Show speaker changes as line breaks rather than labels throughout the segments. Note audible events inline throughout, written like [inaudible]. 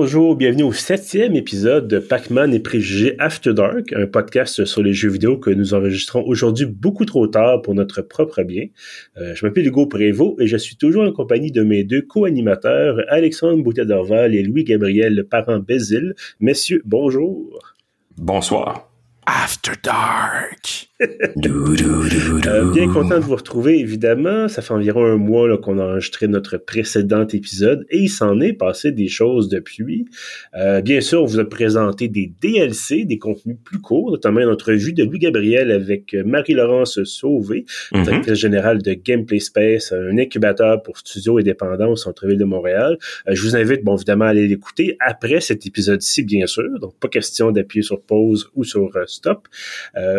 Bonjour, bienvenue au septième épisode de Pac-Man et Préjugés After Dark, un podcast sur les jeux vidéo que nous enregistrons aujourd'hui beaucoup trop tard pour notre propre bien. Euh, je m'appelle Hugo Prévost et je suis toujours en compagnie de mes deux co-animateurs, Alexandre Boutet-Dorval et Louis-Gabriel Parent Bézil. Messieurs, bonjour.
Bonsoir.
After Dark.
Euh, bien content de vous retrouver, évidemment. Ça fait environ un mois qu'on a enregistré notre précédent épisode et il s'en est passé des choses depuis. Euh, bien sûr, on vous a présenté des DLC, des contenus plus courts, notamment une entrevue de Louis Gabriel avec Marie-Laurence Sauvé, mm-hmm. directrice générale de Gameplay Space, un incubateur pour studios indépendants au centre-ville de Montréal. Euh, je vous invite, bon, évidemment, à aller l'écouter après cet épisode-ci, bien sûr. Donc, pas question d'appuyer sur pause ou sur stop.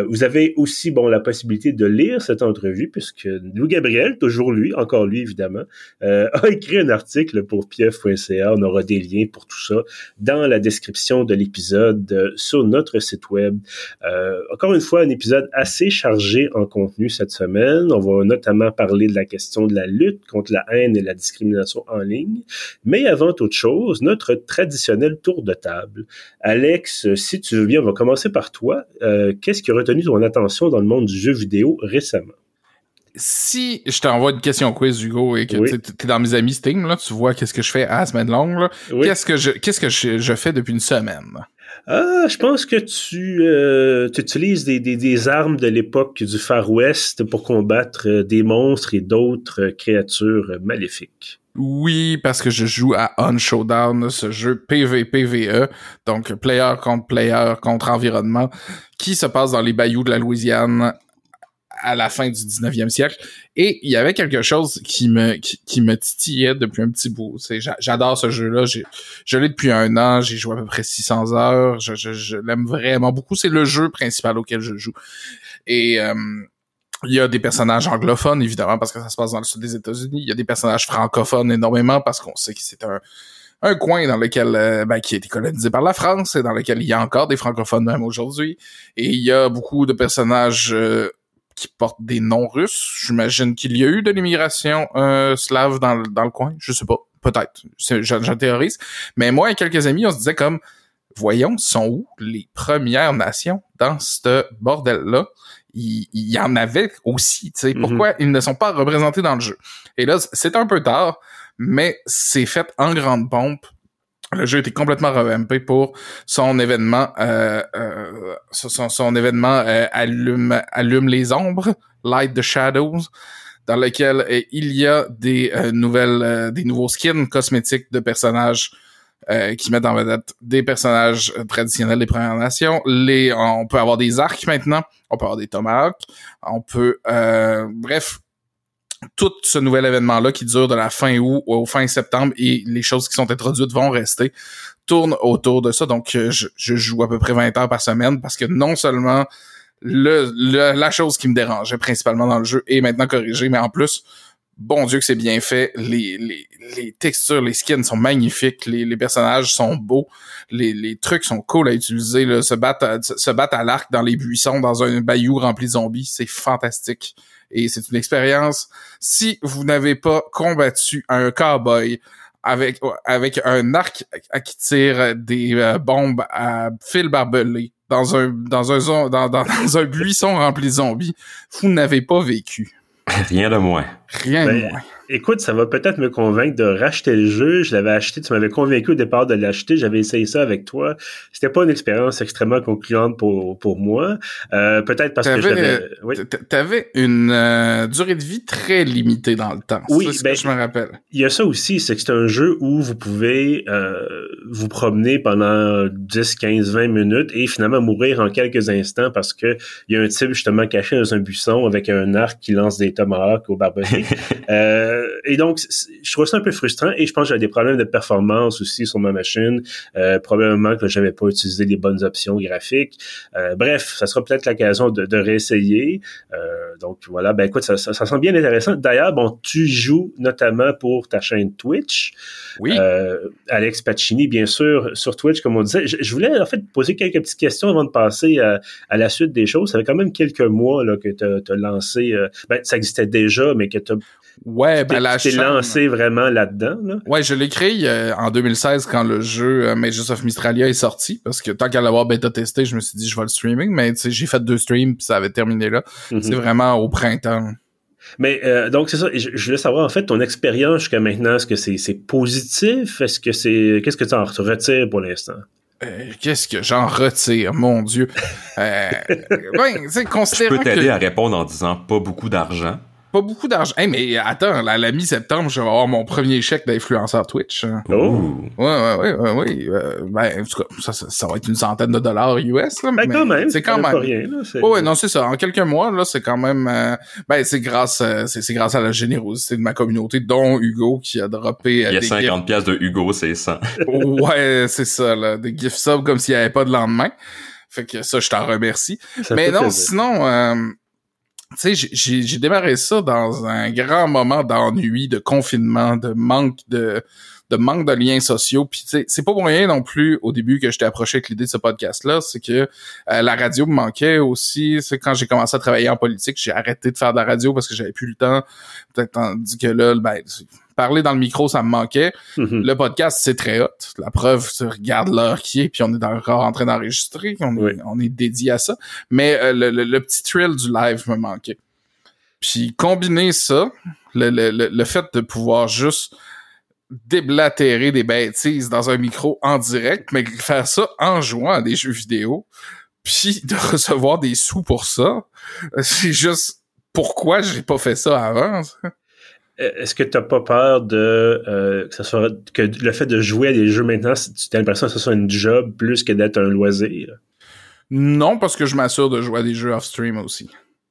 vous avez aussi aussi bon la possibilité de lire cette entrevue puisque Louis Gabriel, toujours lui, encore lui évidemment, euh, a écrit un article pour pief.ca. On aura des liens pour tout ça dans la description de l'épisode euh, sur notre site web. Euh, encore une fois, un épisode assez chargé en contenu cette semaine. On va notamment parler de la question de la lutte contre la haine et la discrimination en ligne. Mais avant toute chose, notre traditionnel tour de table. Alex, si tu veux bien, on va commencer par toi. Qu'est-ce qui a retenu ton attention dans le monde du jeu vidéo récemment.
Si je t'envoie une question quiz, Hugo, et que tu es dans mes amis Steam, là, tu vois qu'est-ce que je fais à la semaine longue, qu'est-ce que je qu'est-ce que je, fais depuis une semaine?
Ah, je pense que tu, euh, utilises des, armes de l'époque du Far West pour combattre euh, des monstres et d'autres créatures maléfiques.
Oui, parce que je joue à On Showdown, ce jeu PvPVE, donc player contre player contre environnement, qui se passe dans les bayous de la Louisiane à la fin du 19e siècle. Et il y avait quelque chose qui me, qui, me titillait depuis un petit bout. J'adore ce jeu-là. Je l'ai depuis un an. J'ai joué à peu près 600 heures. Je, je, l'aime vraiment beaucoup. C'est le jeu principal auquel je joue. Et euh, il y a des personnages anglophones, évidemment, parce que ça se passe dans le sud des États-Unis. Il y a des personnages francophones énormément, parce qu'on sait que c'est un, un coin dans lequel euh, ben, qui a été colonisé par la France et dans lequel il y a encore des francophones même aujourd'hui. Et il y a beaucoup de personnages euh, qui portent des noms russes. J'imagine qu'il y a eu de l'immigration euh, slave dans, dans le coin. Je sais pas. Peut-être. J'en théorise. Mais moi et quelques amis, on se disait comme voyons, sont où les premières nations dans ce bordel-là? Il, y en avait aussi, tu sais. Mhm. Pourquoi ils ne sont pas représentés dans le jeu? Et là, c'est un peu tard, mais c'est fait en grande pompe. Le jeu était complètement revampé pour son événement, euh, euh son, son, événement euh, allume, allume les ombres, Light the Shadows, dans lequel euh, il y a des nouvelles, des nouveaux skins cosmétiques de personnages euh, qui mettent en vedette des personnages euh, traditionnels des Premières Nations. Les, on peut avoir des arcs maintenant, on peut avoir des tomahawks, on peut, euh, bref, tout ce nouvel événement-là qui dure de la fin août au fin septembre et les choses qui sont introduites vont rester tournent autour de ça. Donc, je, je joue à peu près 20 heures par semaine parce que non seulement le, la chose qui me dérangeait principalement dans le jeu est maintenant corrigée, mais en plus, bon Dieu que c'est bien fait. Les, textures, les skins sont magnifiques. Les, personnages sont beaux. Les, trucs sont cool à utiliser. Là. Se battre à, à l'arc dans les buissons, dans un bayou rempli de zombies, c'est fantastique. Et c'est une expérience. Si vous n'avez pas combattu un cowboy avec avec un arc qui tire des euh, bombes à fil barbelé dans un dans un [laughs] buisson rempli de zombies, vous n'avez pas vécu.
Rien de moins.
Rien de ben, moins.
Écoute, ça va peut-être me convaincre de racheter le jeu. Je l'avais acheté, tu m'avais convaincu au départ de l'acheter. J'avais essayé ça avec toi. C'était pas une expérience extrêmement concluante pour, pour moi. Euh, peut-être parce que j'avais...
Oui. T'avais une euh, durée de vie très limitée dans le temps. Oui, ben, je me rappelle.
Il y a ça aussi, c'est que c'est un jeu où vous pouvez euh, vous promener pendant 10, 15, 20 minutes et finalement mourir en quelques instants parce que il y a un type justement caché dans un buisson avec un arc qui lance des tomahawks au barbecue. [laughs] euh, euh, et donc, je trouve ça un peu frustrant et je pense que j'ai des problèmes de performance aussi sur ma machine. Euh, probablement que j'avais pas utilisé les bonnes options graphiques. Euh, bref, ça sera peut-être l'occasion de, de, réessayer. donc voilà, ben écoute, ça, ça, ça semble bien intéressant. D'ailleurs, bon, tu joues notamment pour ta chaîne Twitch.
Oui.
Alex Pacini, bien sûr, sur Twitch, comme on disait. Je, voulais en fait poser quelques petites questions avant de passer à, à la suite des choses. Ça fait quand même quelques mois là, que tu as, lancé. ben, ça existait déjà, mais que tu as
Ouais, ben
T'es-
la
tu t'es
chaîne-
lancé vraiment là-dedans, là?
Ouais, je l'ai créé euh, en 2016 quand le jeu euh, Mages of Mystralia est sorti parce que tant qu'à l'avoir bêta testé, je me suis dit je vais le streaming, mais tu sais j'ai fait deux streams puis ça avait terminé là.
Mhm.
C'est vraiment au printemps.
Mais euh, donc c'est ça. Je, je voulais savoir en fait ton expérience jusqu'à maintenant. Est-ce que c'est c'est positif? Est-ce que c'est qu'est-ce que tu en retires pour l'instant?
Euh, Qu'est-ce que j'en retire, mon Dieu. Euh, [laughs] ben, tu sais,
Je
considérant
peux t'aider
que
à répondre en disant pas beaucoup d'argent.
Pas beaucoup d'argent. Hey, mais attends, la, la mi-septembre, je vais avoir mon premier chèque d'influenceur Twitch. hein.
Oh.
Ouais, ouais, ouais, ouais, ouais. Euh, ben, en tout cas, ça, ça, ça va être une centaine de dollars US. Là,
Ben
mais
quand même.
C'est quand même.
pas rien. Là, c'est-
Ouais, non, c'est ça. En quelques mois, là, c'est quand même, euh, ben, c'est grâce, euh, c'est, grâce à la générosité de ma communauté, dont Hugo qui a droppé
Il y a
des
50 pièces de Hugo, c'est 100.
gifs. [laughs] Ouais, c'est ça, là, des gift subs comme s'il n'y avait pas de lendemain. Fait que ça, je t'en remercie.
ça
Mais non,
plaisir.
sinon, euh, tu sais, j'ai- démarré ça dans un grand moment d'ennui, de confinement, de manque de de manque de liens sociaux. Puis c'est pas pour rien non plus au début que j'étais approché avec l'idée de ce podcast-là, c'est que euh, la radio me manquait aussi. C'est quand j'ai commencé à travailler en politique, j'ai arrêté de faire de la radio parce que j'avais plus le temps. Peut-être tandis que là, ben, parler dans le micro, ça me manquait.
Mhm.
Le podcast, c'est très hot. La preuve, tu regardes l'heure qui est, puis on est encore en train d'enregistrer. On, est-
Oui.
on est dédié à ça. Mais euh, le, le- le petit thrill du live me manquait. Puis combiner ça, le, le, le, le fait de pouvoir juste déblatérer des bêtises dans un micro en direct, mais faire ça en jouant à des jeux vidéo, puis de recevoir des sous pour ça, c'est juste pourquoi j'ai pas fait ça avant. ça?
Euh, Est-ce que t'as pas peur de euh, que ça soit que le fait de jouer à des jeux maintenant, tu as l'impression que ce soit une job plus que d'être un loisir?
Non, parce que je m'assure de jouer à des jeux off-stream aussi.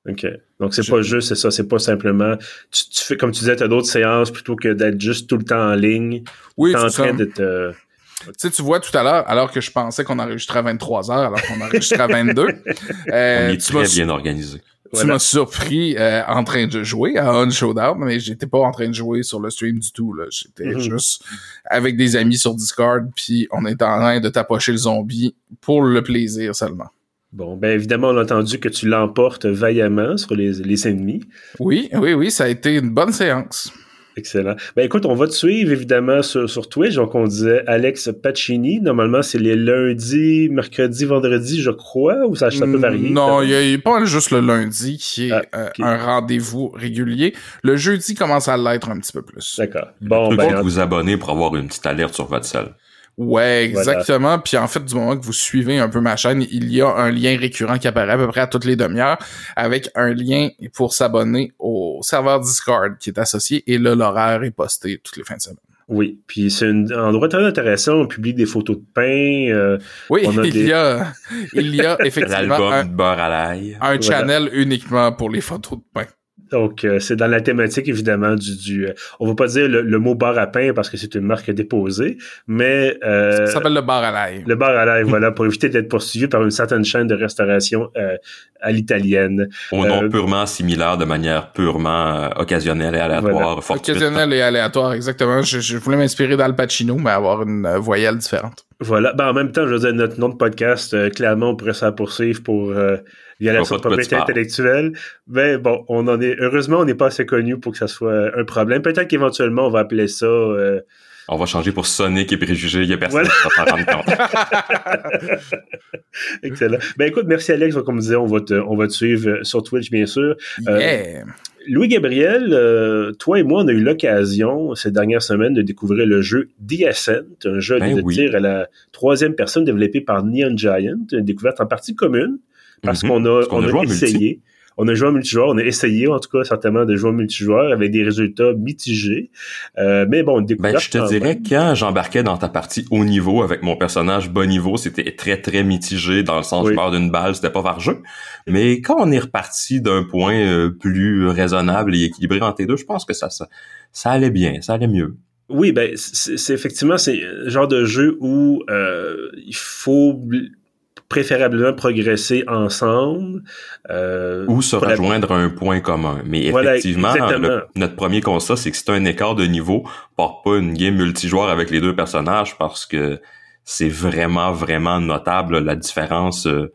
OK. Donc, c'est
Je-
pas juste, c'est ça, c'est pas simplement. Tu, tu fais, comme tu disais, tu as d'autres séances plutôt que d'être juste tout le temps en ligne.
Oui,
en
c'est ça.
train de te.
Tu sais, tu vois tout à l'heure, alors que je pensais qu'on enregistrait à 23 heures, alors qu'on enregistrait à 22, [laughs] euh,
On est
tu
très bien organisé.
Tu m'as surpris euh, en train de jouer à On Showdown, mais j'étais pas en train de jouer sur le stream du tout. là. J'étais
Mhm.
juste avec des amis sur Discord, puis on était en train de tapocher le zombie pour le plaisir seulement.
Bon, ben évidemment, on a entendu que tu l'emportes vaillamment sur les, les ennemis.
Oui, oui, oui, ça a été une bonne séance.
Excellent. Ben écoute, on va te suivre évidemment sur, sur Twitch. Donc, on disait Alex Pacini. Normalement, c'est les lundis, mercredis, vendredis, je crois, ou ça, ça peut varier.
Non, il y a, pas juste le lundi qui est
Ah,
euh, un rendez-vous régulier. Le jeudi commence à l'être un petit peu plus.
D'accord. Bon, ben, en-
vous abonner pour avoir une petite alerte sur votre salle.
Ouais,
Voilà.
exactement. Puis en fait, du moment que vous suivez un peu ma chaîne, il y a un lien récurrent qui apparaît à peu près à toutes les demi-heures avec un lien pour s'abonner au serveur Discord qui est associé et là, l'horaire est posté toutes les fins de semaine.
oui. Puis c'est un endroit très intéressant. On publie des photos de pain. euh,
Oui,
On a [laughs]
il
des-
y a, il y a effectivement un,
de beurre à l'ail.
un channel uniquement pour les photos de pain.
Donc, euh, c'est dans la thématique, évidemment, du... du euh, on va pas dire le, le mot bar à pain parce que c'est une marque déposée, mais euh,
Ça s'appelle le bar à l'ail.
le bar à l'ail, voilà, pour éviter d'être poursuivi par une certaine chaîne de restauration euh, à l'italienne.
Au nom
Euh,
purement similaire, de manière purement euh, occasionnelle et aléatoire. fortuite.
Occasionnel et aléatoire, exactement. Je, je voulais m'inspirer d'Al Pacino, mais avoir une euh, voyelle différente.
Voilà. Ben, en même temps, je veux dire, notre nom de podcast, euh, clairement, on pourrait s'en poursuivre pour violation de
Pas de quoi
propriété intellectuelle. Mais bon, on en est. Heureusement, on n'est pas assez connu pour que ça soit un problème. Peut-être qu'éventuellement, on va appeler ça. euh,
On va changer pour Sonic et Préjugés. Il y a personne
Voilà.
qui va s'en rendre compte. [laughs]
Excellent. Ben écoute, merci Alex. Comme on disait, on va te, on va te suivre euh, sur Twitch, bien sûr. Euh,
Yeah!
Louis-Gabriel, euh, toi et moi, on a eu l'occasion ces dernières semaines de découvrir le jeu The Ascent, un jeu
Ben
de
oui.
tir à la troisième personne développé par Neon Giant, une découverte en partie commune, parce
Mhm.
qu'on a,
Parce qu'on
on
a
a
en multi.
essayé. On a joué en multijoueur, on a essayé en tout cas certainement de jouer en multijoueur avec des résultats mitigés. Euh, mais bon, découverte.
Ben, je te dirais,
même.
quand j'embarquais dans ta partie haut niveau avec mon personnage bas niveau, c'était très, très mitigé dans le sens
Oui.
je meurs d'une balle, c'était pas par jeu. Mais quand on est reparti d'un point euh, plus raisonnable et équilibré entre les deux, je pense que ça, ça, ça allait bien, ça allait mieux.
Oui, ben c'est effectivement c'est le genre de jeu où euh, il faut préférablement progresser ensemble. Euh,
Ou se rejoindre à un point commun. Mais effectivement, le- notre premier constat, c'est que c'est un écart de niveau, part pas une game multijoueur avec les deux personnages parce que c'est vraiment, vraiment notable la différence euh,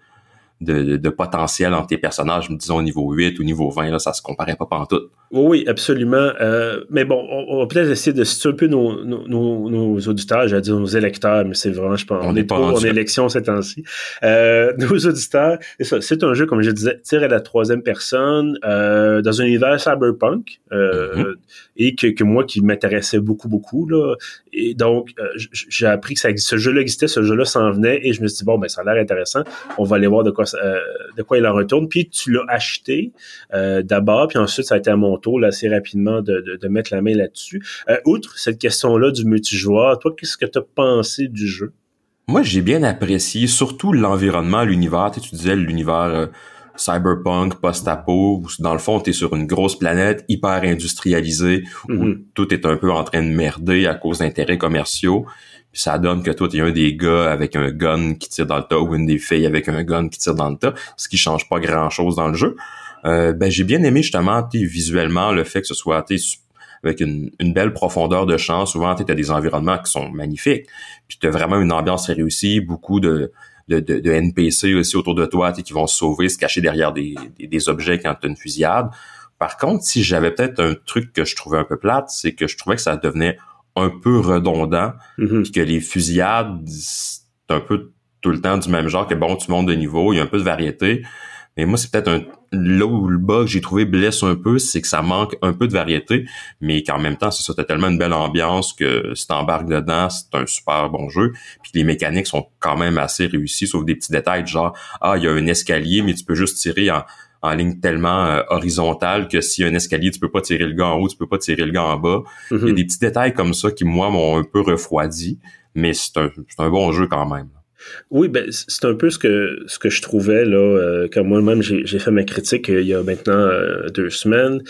de, de, potentiel entre tes personnages, disons au niveau 8 ou niveau 20, là, ça se comparait pas pantoute.
Oui, absolument. Euh, mais bon, on, va peut-être essayer de situer un peu nos, nos, nos, auditeurs, j'allais dire nos électeurs, mais c'est vraiment, je pense, on, est pas en élection ces temps-ci. Euh, [laughs] nos auditeurs, c'est un jeu, comme je disais, tir à la troisième personne, euh, dans un univers cyberpunk, mm-hmm. et que, que moi qui m'intéressait beaucoup, beaucoup, là. Et donc, j'ai appris que ça, ce jeu-là existait, ce jeu-là s'en venait, et je me suis dit, bon, ben, ça a l'air intéressant, on va aller voir de quoi, euh, de quoi il en retourne. Puis tu l'as acheté d'abord, puis ensuite, ça a été à mon tour, là, assez rapidement, de, de, de mettre la main là-dessus. outre cette question-là du multijoueur, toi, qu'est-ce que tu as pensé du jeu?
Moi, j'ai bien apprécié, surtout l'environnement, l'univers. Tu, disais l'univers cyberpunk, post-apo, où dans le fond, tu es sur une grosse planète hyper industrialisée, où mm-hmm. tout est un peu en train de merder à cause d'intérêts commerciaux. Puis ça donne que toi, tu es un des gars avec un gun qui tire dans le tas ou une des filles avec un gun qui tire dans le tas, ce qui change pas grand-chose dans le jeu. Euh, ben, j'ai bien aimé justement visuellement le fait que ce soit avec une, belle profondeur de champ. Souvent, tu as des environnements qui sont magnifiques. Puis tu as vraiment une ambiance réussie, beaucoup de de, de, NPC aussi autour de toi qui vont se sauver, se cacher derrière des, des, objets quand tu as une fusillade. Par contre, si j'avais peut-être un truc que je trouvais un peu plate, c'est que je trouvais que ça devenait un peu redondant, mm-hmm. que les fusillades, c'est un peu tout le temps du même genre, que bon, tu montes de niveau, il y a un peu de variété, mais moi, c'est peut-être un là où le bug j'ai trouvé blesse un peu, c'est que ça manque un peu de variété, mais qu'en même temps, c'est ça, t'as tellement une belle ambiance que si t'embarques dedans, c'est un super bon jeu. Puis les mécaniques sont quand même assez réussies, sauf des petits détails genre ah, il y a un escalier, mais tu peux juste tirer en, en ligne tellement euh, horizontale que s'il y a un escalier, tu peux pas tirer le gars en haut, tu peux pas tirer le gars en bas. Il y a mm-hmm. des petits détails comme ça qui, moi, m'ont un peu refroidi, mais c'est un, un bon jeu quand même.
Oui, ben c'est un peu ce que ce que je trouvais là euh, quand moi-même j'ai fait ma critique euh, il y a maintenant euh, deux semaines.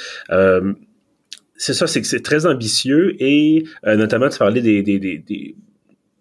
c'est ça, c'est que c'est très ambitieux et notamment tu parlais des, des, des, des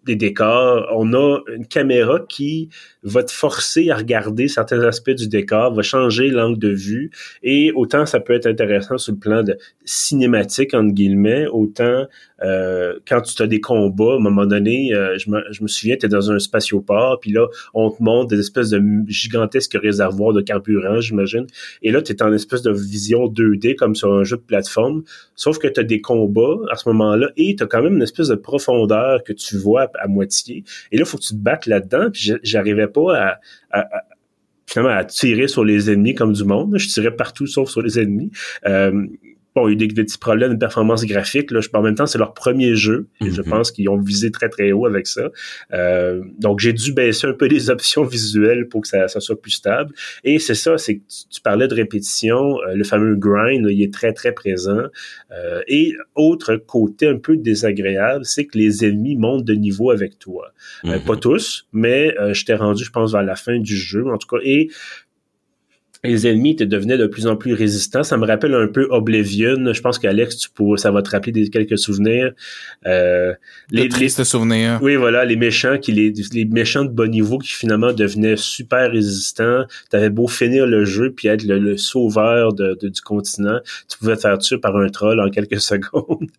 des décors. On a une caméra qui va te forcer à regarder certains aspects du décor, va changer l'angle de vue. Et autant ça peut être intéressant sur le plan de cinématique, entre guillemets, autant euh, quand tu as des combats, à un moment donné, euh, je, me, je me souviens, tu es dans un spatioport, puis là, on te montre des espèces de gigantesques réservoirs de carburant, j'imagine. Et là, tu es en espèce de vision 2D, comme sur un jeu de plateforme, sauf que tu as des combats à ce moment-là, et tu as quand même une espèce de profondeur que tu vois à, moitié. Et là, faut que tu te battes là-dedans, puis j'arrivais pas à, à, finalement à tirer sur les ennemis comme du monde. Je tirais partout sauf sur les ennemis. Euh, bon, il y a des, petits problèmes de performance graphique. Là, je, en même temps, c'est leur premier jeu. Et je mhm. pense qu'ils ont visé très, très haut avec ça. Euh, donc, j'ai dû baisser un peu les [laughs] options visuelles pour que ça, ça soit plus stable. Et c'est ça, c'est que tu, parlais de répétition. Euh, le fameux grind, il est très, très présent. Euh, et autre côté un peu désagréable, c'est que les ennemis montent de niveau avec toi. Euh, pas mhm. tous, mais je t'ai rendu, je pense, vers la fin du jeu, en tout cas. Et les ennemis te devenaient de plus en plus résistants. Ça me rappelle un peu Oblivion. Je pense qu'Alex, tu ça va te rappeler des, quelques souvenirs.
Euh, les tristes souvenirs.
Oui, voilà, les méchants qui les, les méchants de bon niveau qui finalement devenaient super résistants. T'avais beau finir le jeu puis être le, sauveur de, du continent, tu pouvais te faire tuer par un troll en quelques [laughs] secondes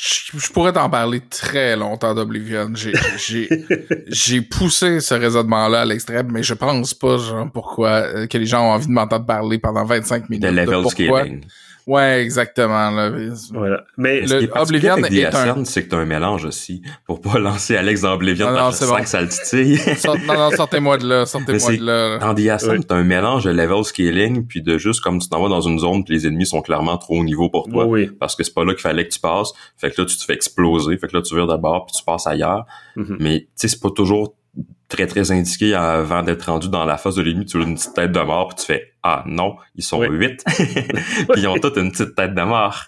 je, pourrais t'en parler très longtemps d'Oblivion. [laughs] J'ai poussé ce raisonnement-là à l'extrême, mais je pense pas genre, pourquoi euh, que les gens ont envie de m'entendre parler pendant 25 minutes.
De level scaling.
Ouais, exactement. Là.
Voilà. Mais
le Oblivion avec est un... c'est que t'as un mélange aussi. Pour pas [laughs] lancer Alex dans Oblivion, non, non, c'est bon. que ça le titille. [laughs]
non, non, sortez-moi de là, sortez-moi de là.
En Diascend, t'as un mélange de level scaling, puis de juste comme tu t'en vas dans une zone que les ennemis sont clairement trop haut niveau pour toi.
Oui.
Parce que c'est pas là qu'il fallait que tu passes. Fait que là, tu te fais exploser. Fait que là, tu vires d'abord, puis tu passes ailleurs. Mm-hmm. Mais tu sais, c'est pas toujours très très indiqué avant d'être rendu dans la phase de l'ennemi, tu as une petite tête de mort, puis tu fais Ah non, ils sont huit. [laughs] [laughs] puis ils ont toutes une petite tête de mort.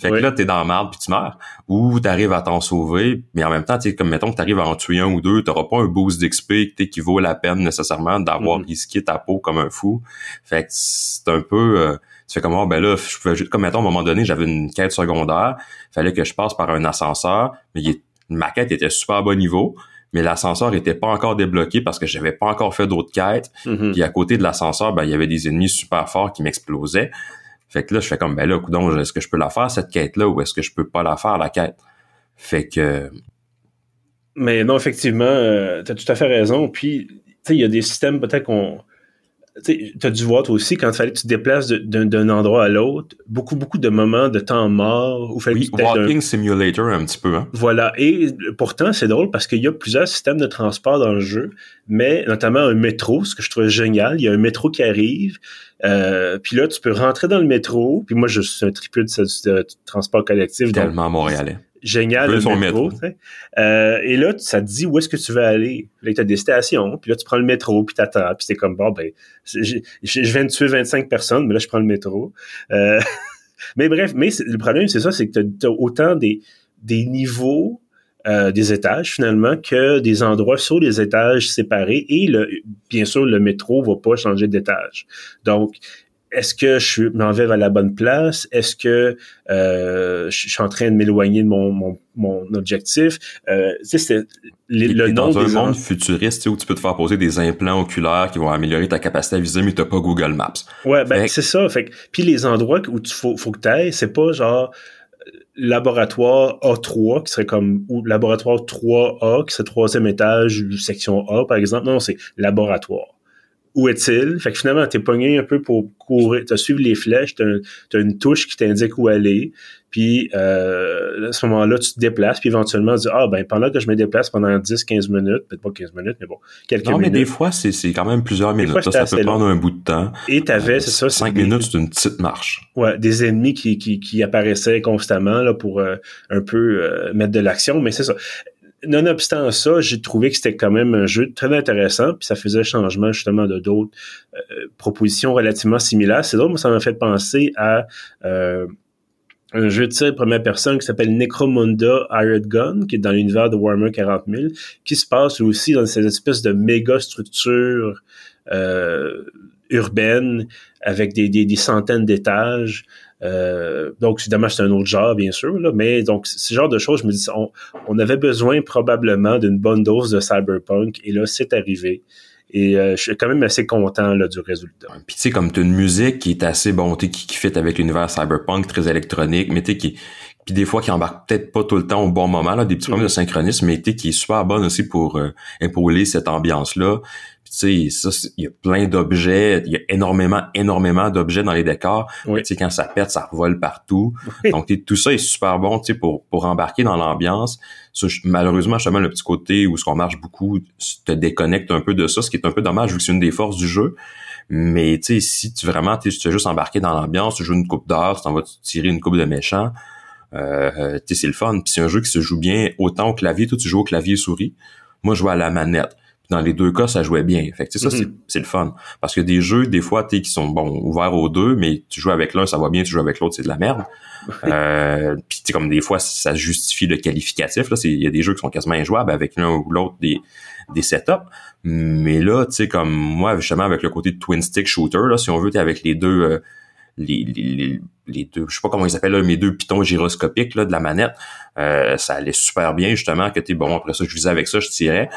Fait que là, t'es dans la merde puis tu meurs. Ou t'arrives à t'en sauver, mais en même temps, tu comme mettons que t'arrives à en tuer un ou deux, t'auras pas un boost d'XP qui vaut la peine nécessairement d'avoir mm-hmm. risqué ta peau comme un fou. Fait que c'est un peu... Euh, tu fais comme, oh, ben là, je pouvais, comme mettons, à un moment donné, j'avais une quête secondaire, fallait que je passe par un ascenseur, mais ma quête était super bas niveau mais l'ascenseur était pas encore débloqué parce que j'avais pas encore fait d'autres quêtes. Mm-hmm. Puis à côté de l'ascenseur, ben il y avait des ennemis super forts qui m'explosaient. Fait que là, je fais comme ben là, coudon, est-ce que je peux la faire cette quête-là ou est-ce que je peux pas la faire la quête? Fait que
mais non, effectivement, euh, tu as tout à fait raison. Puis il y a des systèmes peut-être qu'on tu as dû voir toi aussi quand il fallait que tu te déplaces d'un endroit à l'autre, beaucoup beaucoup de moments de temps mort.
Où oui, walking simulator un petit peu. Hein?
Voilà. Et pourtant c'est drôle parce qu'il y a plusieurs systèmes de transport dans le jeu, mais notamment un métro, ce que je trouve génial. Il y a un métro qui arrive, euh, puis là tu peux rentrer dans le métro. Puis moi je suis un triple de, transport collectif.
Tellement montréalais
génial le métro. Euh, et là, ça te dit où est-ce que tu veux aller. Là, tu as des stations, puis là, tu prends le métro, puis t'attends, puis c'est comme, bon, ben, je viens de tuer 25 personnes, mais là, je prends le métro. Euh, [laughs] mais bref, mais le problème, c'est ça, c'est que tu as, autant des, des niveaux euh, des étages finalement que des endroits sur les étages séparés et le, bien sûr le métro va pas changer d'étage. Donc est-ce que je m'en vais vers la bonne place? Est-ce que euh, je suis en train de m'éloigner de mon, mon, mon objectif? Euh, c'est
le nom dans un monde futuriste où tu peux te faire poser des implants oculaires qui vont améliorer ta capacité à viser, mais t'as pas Google Maps.
Ouais, ben c'est ça. Fait puis les endroits où tu faut, faut que tu ailles, c'est pas genre laboratoire A3 qui serait comme ou laboratoire 3A qui serait troisième étage section A par exemple non c'est laboratoire où est-il? Fait que finalement, t'es pogné un peu pour courir, t'as suivi les flèches, t'as, as une touche qui t'indique où aller, puis euh, à ce moment-là, tu te déplaces, puis éventuellement, tu dis, ah ben pendant que je me déplace pendant 10-15 minutes, peut-être pas 15 minutes, mais bon, quelques minutes. Non, mais
des fois, c'est, quand même plusieurs minutes. ça, peut prendre un bout de temps.
Et t'avais, c'est ça.
5 minutes, c'est une petite marche.
Ouais, des ennemis qui, qui, qui apparaissaient constamment là, pour euh, un peu euh, mettre de l'action, mais c'est ça nonobstant ça, j'ai trouvé que c'était quand même un jeu très intéressant, puis ça faisait changement justement de d'autres euh, propositions relativement similaires. C'est drôle, moi, ça m'a fait penser à euh, un jeu de tir première personne qui s'appelle Necromunda Hired Gun, qui est dans l'univers de Warhammer 40 000, qui se passe aussi dans ces espèces de méga structures euh, urbaines avec des, des, des centaines d'étages. Euh, donc, évidemment, c'est un autre genre, bien sûr, là, mais donc, ce genre de choses, je me dis, on, on avait besoin probablement d'une bonne dose de cyberpunk, et là, c'est arrivé. Et euh, je suis quand même assez content là, du résultat.
Puis tu sais, comme tu une musique qui est assez bon, qui, qui fit avec l'univers cyberpunk, très électronique, mais tu sais, qui, puis des fois qui embarque peut-être pas tout le temps au bon moment, là, des petits problèmes de mm-hmm. synchronisme, mais qui est super bonne aussi pour euh, épauler cette ambiance-là tu sais, ça, il y a plein d'objets, il y a énormément, énormément d'objets dans les décors. Tu sais, quand ça pète, ça revole partout. Donc, tout ça est super bon, tu sais, pour, pour embarquer dans l'ambiance. malheureusement, justement, le petit côté où ce qu'on marche beaucoup te déconnecte un peu de ça, ce qui est un peu dommage vu que c'est une des forces du jeu. Mais, tu sais, si tu vraiment, tu es juste embarqué dans l'ambiance, tu joues une coupe d'heure, tu vas tirer une coupe de méchants, euh, euh tu sais, c'est le fun. Puis c'est un jeu qui se joue bien autant au clavier, toi, tu joues au clavier souris. Moi, je joue à la manette dans les deux cas, ça jouait bien. Fait que, ça, mm-hmm. c'est le fun. Parce que des jeux, des fois, tu qui sont bon ouverts aux deux, mais tu joues avec l'un, ça va bien, tu joues avec l'autre, c'est de la merde. euh, Puis comme des fois, ça justifie le qualificatif. Là, il y a des jeux qui sont quasiment injouables avec l'un ou l'autre des, des setups. Mais là, tu sais, comme moi, justement, avec le côté de twin stick shooter, là, si on veut, t'es avec les deux. Euh, les, les, les, deux, je sais pas comment ils s'appellent là, mes deux pitons gyroscopiques là, de la manette, euh, ça allait super bien justement que t'es bon après ça je visais avec ça, je tirais.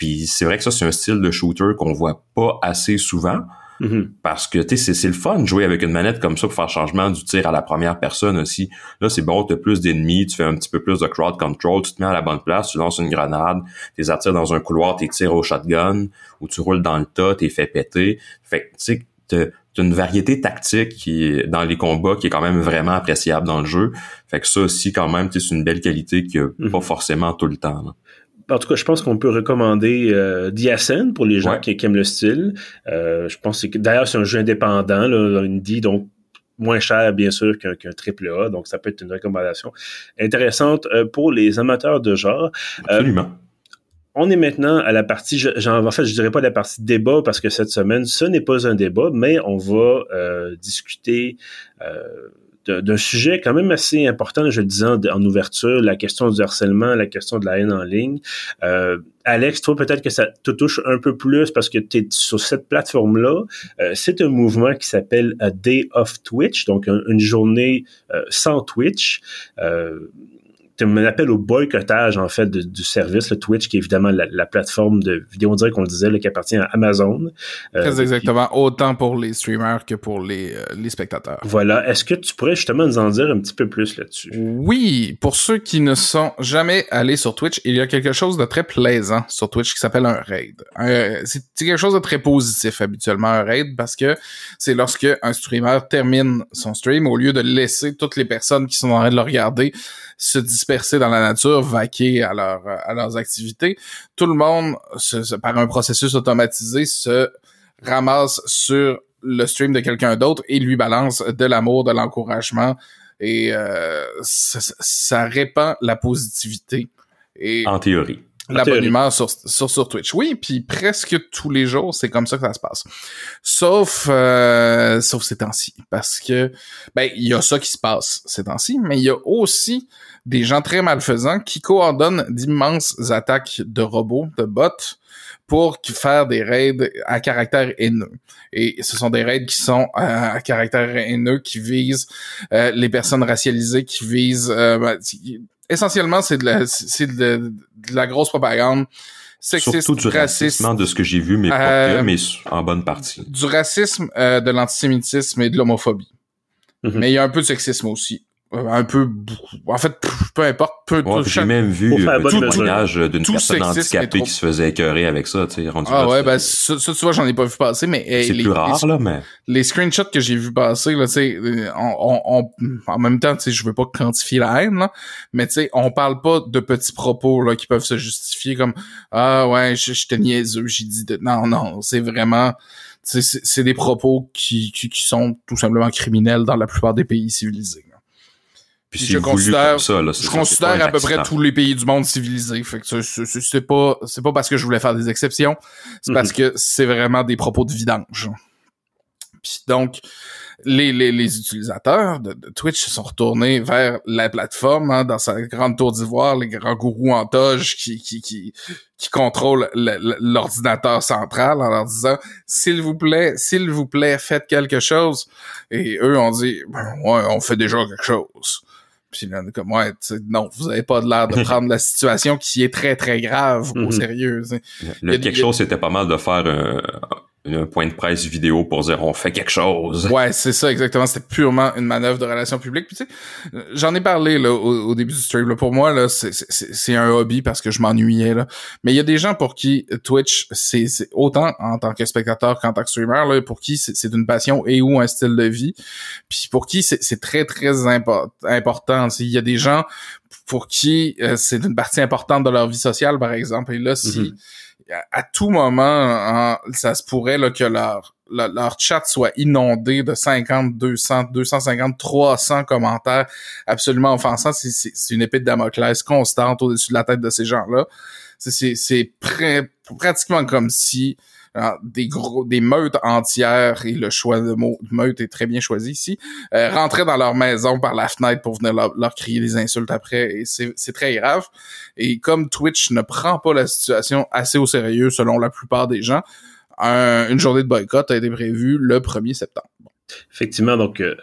Puis c'est vrai que ça, c'est un style de shooter qu'on voit pas assez souvent. Mm-hmm. Parce que tu sais, c'est le fun de jouer avec une manette comme ça pour faire changement du tir à la première personne aussi. Là, c'est bon, tu as plus d'ennemis, tu fais un petit peu plus de crowd control, tu te mets à la bonne place, tu lances une grenade, tu les attires dans un couloir, tu tires au shotgun, ou tu roules dans le tas, tu fait péter. Fait que tu sais, t'as une variété tactique qui dans les combats qui est quand même vraiment appréciable dans le jeu. Fait que ça aussi, quand même, c'est une belle qualité qui a mm-hmm. pas forcément tout le temps. Là
en tout cas, je pense qu'on peut recommander euh, pour les gens qui, aiment le style. Euh, je pense que d'ailleurs c'est un jeu indépendant, là, indie, donc moins cher bien sûr qu'un triple A, donc ça peut être une recommandation intéressante euh, pour les amateurs de genre.
Euh, Absolument.
On est maintenant à la partie, en fait, je dirais pas la partie débat parce que cette semaine, ce n'est pas un débat, mais on va discuter d'un sujet quand même assez important, je le disais en, ouverture, la question du harcèlement, la question de la haine en ligne. Euh, Alex, toi, peut-être que ça te touche un peu plus parce que tu es sur cette plateforme-là. Euh, c'est un mouvement qui s'appelle A Day of Twitch, donc une journée euh, sans Twitch un appel au boycottage, en fait, du service, le Twitch, qui est évidemment la, plateforme de vidéo, on dirait qu'on le disait, qui appartient à Amazon.
Euh, Très exactement, autant pour les streamers que pour les, euh, les spectateurs.
Voilà. Est-ce que tu pourrais justement nous en dire un petit peu plus là-dessus?
Oui, pour ceux qui ne sont jamais allés sur Twitch, il y a quelque chose de très plaisant sur Twitch qui s'appelle un raid. c'est quelque chose de très positif habituellement, un raid, parce que c'est lorsque un streamer termine son stream, au lieu de laisser toutes les personnes qui sont en train de le regarder se disperser dans la nature, vaquer à, leur, à leurs activités. Tout le monde, par un processus automatisé, se ramasse sur le stream de quelqu'un d'autre et lui balance de l'amour, de l'encouragement et euh, ça, ça, répand la positivité. Et
en théorie.
La bonne humeur sur, sur, sur, Twitch. Oui, puis presque tous les jours, c'est comme ça que ça se passe. Sauf euh, sauf ces temps-ci. Parce que ben, il y a ça qui se passe ces temps-ci, mais il y a aussi des gens très malfaisants qui coordonnent d'immenses attaques de robots, de bots, pour faire des raids à caractère haineux. Et ce sont des raids qui sont à caractère haineux, qui visent euh, les personnes racialisées, qui visent... Euh, ben, essentiellement, c'est de la, c'est de, la grosse propagande sexiste,
Surtout du racisme de ce que j'ai vu, mais euh, mais en bonne partie.
Du racisme, de l'antisémitisme et de l'homophobie. Mm-hmm. Mais il y a un peu de sexisme aussi. Euh, un peu en fait peu importe peu
ouais, j'ai même vu un témoignage d'une personne handicapée qui se faisait écœurer avec ça tu sais
ah ouais ben ça, tu vois j'en ai pas vu passer mais
c'est plus rare là mais
les screenshots que j'ai vu passer là tu sais on, en même temps tu sais je veux pas quantifier la haine là mais tu sais on parle pas de petits propos là qui peuvent se justifier comme ah ouais j'étais niaiseux j'ai dit de... non non c'est vraiment c'est des propos qui, qui, qui sont tout simplement criminels dans la plupart des pays civilisés
puis je considère, ça, là,
je considère à peu près tous les pays du monde civilisés. Fait que c'est pas, c'est pas parce que je voulais faire des exceptions, c'est parce mhm. que c'est vraiment des propos de vidange. Puis donc, les, les, les utilisateurs de, Twitch se sont retournés vers la plateforme hein, dans sa grande tour d'ivoire, les grands gourous en toge qui, qui, qui, qui contrôlent l'ordinateur central en leur disant s'il vous plaît, s'il vous plaît, faites quelque chose. Et eux ont dit ben, ouais, on fait déjà quelque chose. Puis là, comme ouais, non, vous avez pas l'air de prendre la situation qui est très très grave au [laughs] mhm. sérieux.
Le quelque chose, c'était pas mal de faire un, un point de presse vidéo pour dire on fait quelque chose.
Ouais, c'est ça exactement. C'était purement une manœuvre de relations publiques. Puis tu sais, j'en ai parlé là au, début du stream. Là. Pour moi là, c'est un hobby parce que je m'ennuyais là. Mais il y a des gens pour qui Twitch, c'est autant en tant que spectateur qu'en tant que streamer là, pour qui c'est une passion et ou un style de vie. Puis pour qui c'est très très important. Il y a des gens pour qui euh, c'est une partie importante de leur vie sociale par exemple. Et là si mm-hmm à, tout moment, ça se pourrait là, que leur, leur, chat soit inondé de 50, 200, 250, 300 commentaires absolument offensants. C'est une épée de Damoclès constante au-dessus de la tête de ces gens-là. C'est pratiquement comme si des gros des meutes entières et le choix de mot meute est très bien choisi ici euh, rentraient dans leur maison par la fenêtre pour venir leur, crier des insultes après et c'est très grave. Et comme Twitch ne prend pas la situation assez au sérieux selon la plupart des gens une journée de boycott a été prévue le 1er septembre.
Effectivement, donc euh,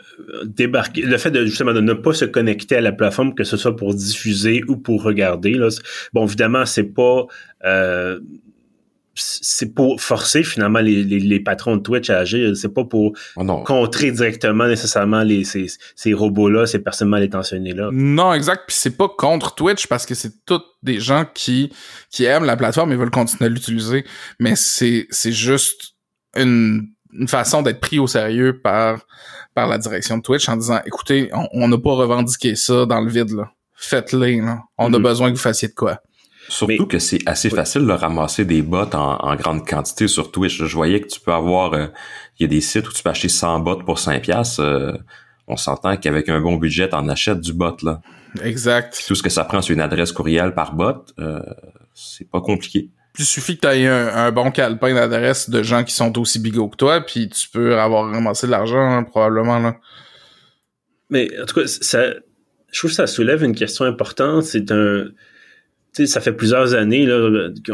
débarquer, le fait de justement de ne pas se connecter à la plateforme, que ce soit pour diffuser ou pour regarder, là, bon évidemment c'est pas euh, c'est pour forcer finalement les, les, patrons de Twitch à agir. C'est pas pour ah contrer directement nécessairement les, ces, ces robots-là, ces personnes mal intentionnées-là.
Non, exact. Puis c'est pas contre Twitch parce que c'est tous des gens qui, qui aiment la plateforme et veulent continuer à l'utiliser. Mais c'est, c'est juste une, une façon d'être pris au sérieux par, par la direction de Twitch en disant, écoutez, on n'a pas revendiqué ça dans le vide, là. Faites-le, On a mm-hmm. besoin que vous fassiez de quoi.
Surtout que c'est assez facile de ramasser des bots en, grande quantité sur Twitch. Je voyais que tu peux avoir... Euh, il y a des sites où tu peux acheter 100 bots pour 5 piastres. Euh, on s'entend qu'avec un bon budget, en achètes du bot, là.
Exact.
tout ce que ça prend, c'est une adresse courriel par bot. Euh, c'est pas compliqué.
Il suffit que tu aies un, bon calepin d'adresse de gens qui sont aussi bigots que toi, puis tu peux avoir ramassé de l'argent, hein, probablement, là.
Mais en tout cas, ça, je trouve que ça soulève une question importante. C'est un ça fait plusieurs années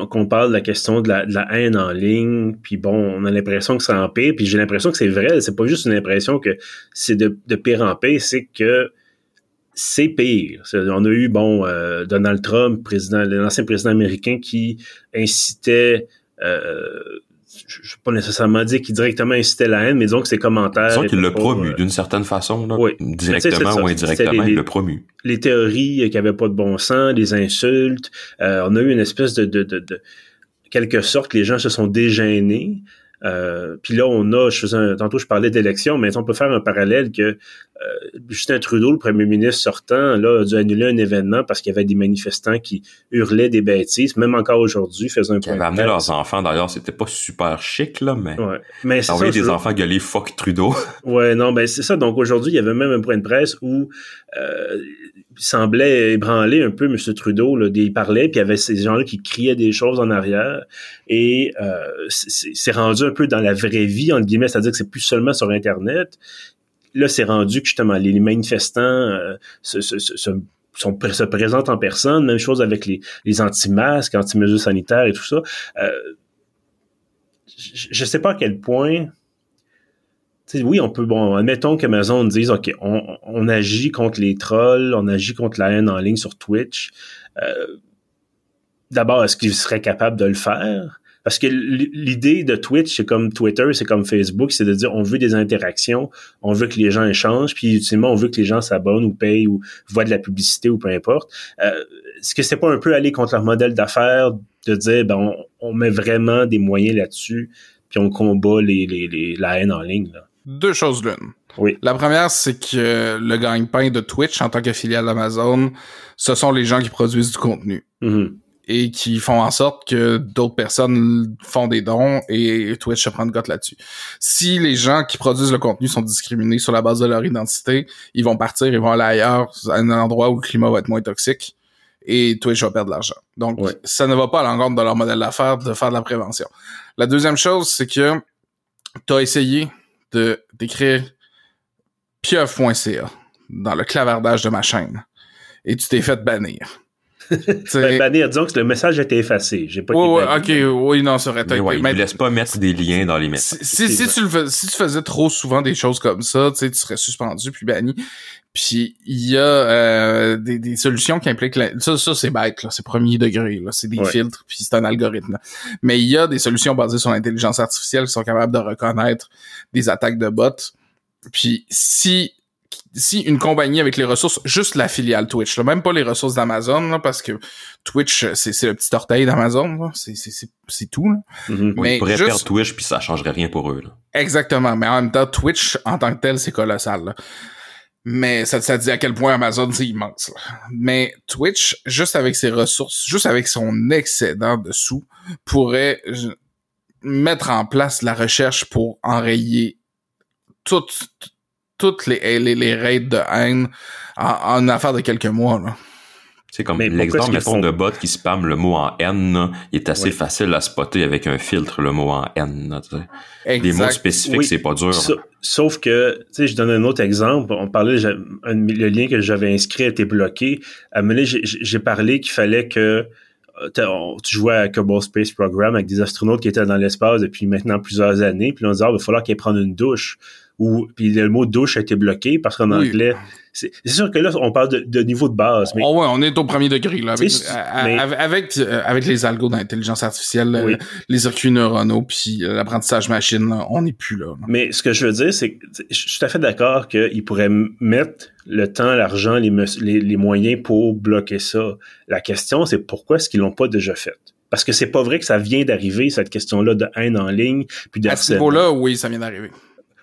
qu'on parle de la question de la, haine en ligne, puis bon, on a l'impression que ça empire, puis j'ai l'impression que c'est vrai, c'est pas juste une impression que c'est de, pire en pire, c'est que c'est pire. On a eu, bon, euh, Donald Trump, président, l'ancien président américain, qui incitait, euh, je ne pas nécessairement dire qu'il directement incitait la haine, mais disons que ses commentaires...
Disons qu'il l'a promu euh, d'une certaine façon, là, oui. directement ou indirectement, il l'a promu.
Les théories qui n'avaient pas de bon sens, les insultes, on a eu une espèce de, de, de, de quelque sorte, les gens se sont dégênés. Euh, puis là, on a, je faisais tantôt je parlais d'élection, mais on peut faire un parallèle que euh, Justin Trudeau, le premier ministre sortant, là, a dû annuler un événement parce qu'il y avait des manifestants qui hurlaient des bêtises, même encore aujourd'hui, faisaient un
point. Ils avaient amené leurs enfants, d'ailleurs, c'était pas super chic, là, mais.
Ouais. Mais
c'est ça. des enfants gueuler fuck Trudeau. [laughs]
Ouais, non, ben c'est ça. Donc aujourd'hui, il y avait même un point de presse où euh, il semblait ébranler un peu M. Trudeau. Là, il parlait, puis il y avait ces gens-là qui criaient des choses en arrière. Et euh, c'est rendu un peu dans la vraie vie, entre guillemets, c'est-à-dire que c'est plus seulement sur Internet. Là, c'est rendu que justement les manifestants euh, se, se, se, se présentent en personne. Même chose avec les, les anti-masques, anti-mesures sanitaires et tout ça. Euh, je ne sais pas à quel point oui, on peut, bon, admettons qu'Amazon dise, OK, on, agit contre les trolls, on agit contre la haine en ligne sur Twitch. Euh, d'abord, est-ce qu'ils seraient capables de le faire? Parce que l'idée de Twitch, c'est comme Twitter, c'est comme Facebook, c'est de dire on veut des interactions, on veut que les gens échangent, puis ultimement on veut que les gens s'abonnent ou payent ou voient de la publicité ou peu importe. Euh, est-ce que c'est pas un peu aller contre leur modèle d'affaires de dire ben on, on, met vraiment des moyens là-dessus, puis on combat les, les, les, la haine en ligne là?
deux choses l'une.
Oui.
La première, c'est que le gagne-pain de Twitch en tant qu'affilié d'Amazon, ce sont les gens qui produisent du contenu.
Mm-hmm.
Et qui font en sorte que d'autres personnes font des dons et Twitch se prend de gote là-dessus. Si les gens qui produisent le contenu sont discriminés sur la base de leur identité, ils vont partir, ils vont aller ailleurs, à un endroit où le climat va être moins toxique et Twitch va perdre de l'argent. Donc, ça ne va pas à l'encontre de leur modèle d'affaires de faire de la prévention. La deuxième chose, c'est que tu as essayé de d'écrire pieuf.ca dans le clavardage de ma chaîne et tu t'es fait bannir.
Ben, bannir, disons que le message a été effacé. J'ai pas
ouais, ok, oui, non, ça aurait été.
Mais ne laisse pas mettre des liens dans les messages.
Si, si, tu le si tu faisais trop souvent des choses comme ça, tu sais, tu serais suspendu puis banni. Puis il y a euh, des, des, solutions qui impliquent ça, ça c'est bête là, c'est premier degré là, c'est des filtres puis c'est un algorithme. Mais il y a des solutions basées sur l'intelligence artificielle qui sont capables de reconnaître des attaques de bots. Puis si si une compagnie avec les ressources, juste la filiale Twitch, là, même pas les ressources d'Amazon, parce que Twitch, c'est le petit orteil d'Amazon, c'est tout. Là.
Mm-hmm. Mais ils pourraient perdre Twitch, puis ça changerait rien pour eux. Là.
Exactement, mais en même temps, Twitch, en tant que tel, c'est colossal. Là. Mais ça, ça dit à quel point Amazon, c'est immense. Là. Mais Twitch, juste avec ses ressources, juste avec son excédent de sous, pourrait mettre en place la recherche pour enrayer toute toutes les, les, les raids de haine en, en affaire de quelques mois. Là.
C'est comme l'exemple, mettons, de bot qui spamme le mot en N, il est assez facile à spotter avec un filtre, le mot en N. Des mots spécifiques, c'est pas dur.
sauf que, tu sais, je donne un autre exemple. On parlait, le lien que j'avais inscrit était bloqué. À j'ai parlé qu'il fallait que euh, tu jouais à Kerbal Space Program avec des astronautes qui étaient dans l'espace depuis maintenant plusieurs années, puis on disait, ah, il va falloir qu'ils prennent une douche ou puis le mot douche a été bloqué parce qu'en anglais c'est sûr que là on parle de, niveau de base
mais oh ouais on est au premier degré là avec euh, avec, les algos d'intelligence artificielle euh, les circuits neuronaux puis euh, l'apprentissage machine on n'est plus là,
mais ce que je veux dire c'est que je suis tout à fait d'accord qu'ils pourraient mettre le temps l'argent les, les, moyens pour bloquer ça. La question c'est pourquoi est-ce qu'ils l'ont pas déjà fait? Parce que c'est pas vrai que ça vient d'arriver cette question là de haine en ligne puis
à ce niveau-là oui ça vient d'arriver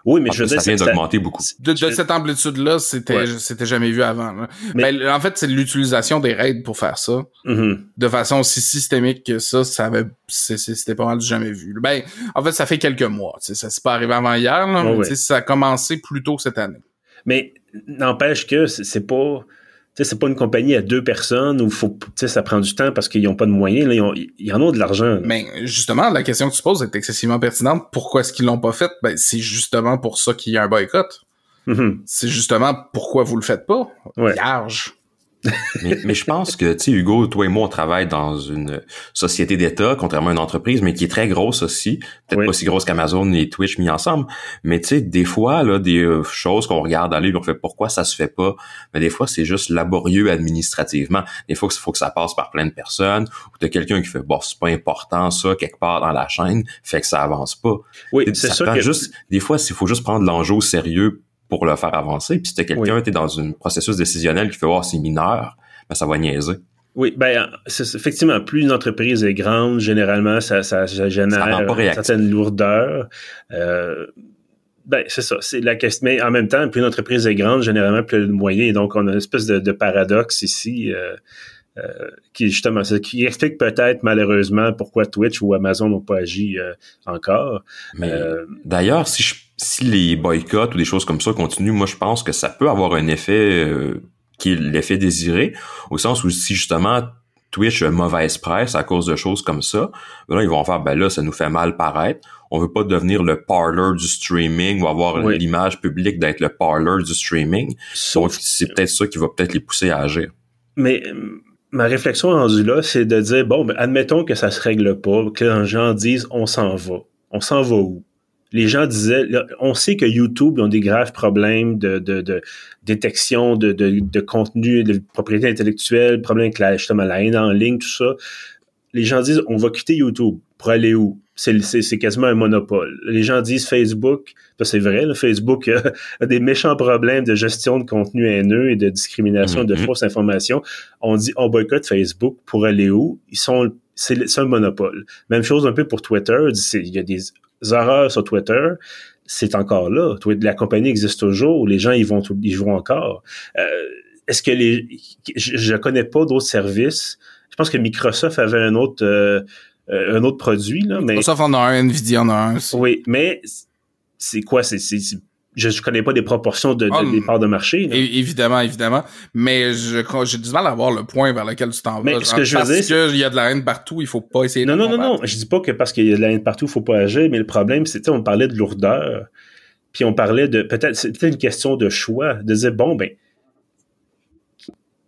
oui, mais je veux dire,
ça vient d'augmenter beaucoup.
De, cette amplitude-là, c'était, c'était jamais vu avant. Mais, ben, en fait, c'est l'utilisation des raids pour faire ça,
mm-hmm.
de façon aussi systémique que ça, ça avait, c'était pas mal jamais vu. Ben, en fait, ça fait quelques mois. Ça s'est pas arrivé avant hier, là, mais ça a commencé plus tôt cette année.
Mais n'empêche que c'est pas c'est pas une compagnie à deux personnes où faut, ça prend du temps parce qu'ils n'ont pas de moyens. Là, ils, en ont de l'argent.
Mais justement, la question que tu poses est excessivement pertinente. Pourquoi est-ce qu'ils l'ont pas fait? Ben, c'est justement pour ça qu'il y a un boycott.
Mm-hmm.
C'est justement pourquoi vous le faites pas.
Ouais.
Large. [laughs]
mais, mais, je pense que, tu sais, Hugo, toi et moi, on travaille dans une société d'État, contrairement à une entreprise, mais qui est très grosse aussi. Peut-être pas aussi grosse qu'Amazon et Twitch mis ensemble. Mais tu sais, des fois, là, des euh, choses qu'on regarde aller, on fait pourquoi ça se fait pas? Mais des fois, c'est juste laborieux administrativement. Des fois, il faut que ça passe par plein de personnes. Ou t'as quelqu'un qui fait, bon, c'est pas important, ça, quelque part dans la chaîne, fait que ça avance pas.
Oui, c'est ça. Que...
Juste, des fois, il faut juste prendre l'enjeu au sérieux pour le faire avancer. Puis si quelqu'un qui est dans un processus décisionnel qui fait voir oh, c'est mineur, ben ça va niaiser.
Oui, ben effectivement, plus une entreprise est grande, généralement, ça, ça, génère une certaine lourdeur. Euh, ben, c'est ça, c'est la question. Mais en même temps, plus une entreprise est grande, généralement, plus de moyens. Donc, on a une espèce de, paradoxe ici. Euh, euh, qui justement qui explique peut-être malheureusement pourquoi Twitch ou Amazon n'ont pas agi euh, encore.
Mais d'ailleurs, si je si les boycotts ou des choses comme ça continuent, moi je pense que ça peut avoir un effet euh, qui est l'effet désiré, au sens où si justement Twitch a mauvaise presse à cause de choses comme ça, ben là ils vont faire ben là ça nous fait mal paraître. On veut pas devenir le parlor du streaming ou avoir l'image publique d'être le parlor du streaming. Donc c'est peut-être ça qui va peut-être les pousser à agir.
Mais ma réflexion rendue là, c'est de dire bon, ben, admettons que ça se règle pas, que les gens disent on s'en va. On s'en va où? Les gens disaient, on sait que YouTube ont des graves problèmes de, de, de détection de, de, de, contenu, de propriété intellectuelle, problèmes avec la, justement la haine en ligne, tout ça. Les gens disent, on va quitter YouTube pour aller où? C'est quasiment un monopole. Les gens disent Facebook, c'est vrai, le Facebook a, des méchants problèmes de gestion de contenu haineux et de discrimination, de mm-hmm. fausses informations. On dit, on boycotte Facebook pour aller où? Ils sont c'est un monopole. Même chose un peu pour Twitter. Il y a des horreurs sur Twitter, c'est encore là. La compagnie existe toujours. Les gens, ils vont, ils jouent encore. Euh, est-ce que les, je, ne connais pas d'autres services. Je pense que Microsoft avait un autre, euh, euh, un autre produit là. Mais
Microsoft en a un, Nvidia en a un.
Oui, mais c'est quoi? C'est je ne connais pas des proportions de, de ah, des parts de marché.
Évidemment, évidemment. Mais j'ai du mal à voir le point vers lequel tu t'en vas.
Ce que je veux parce
qu'il y a de la haine partout, il faut pas essayer
non, de Non, non, non, non. Je dis pas que parce qu'il y a de la haine partout, il faut pas agir, mais le problème, c'est, on parlait de lourdeur, puis on parlait de, peut-être, c'était une question de choix, de dire, bon, ben,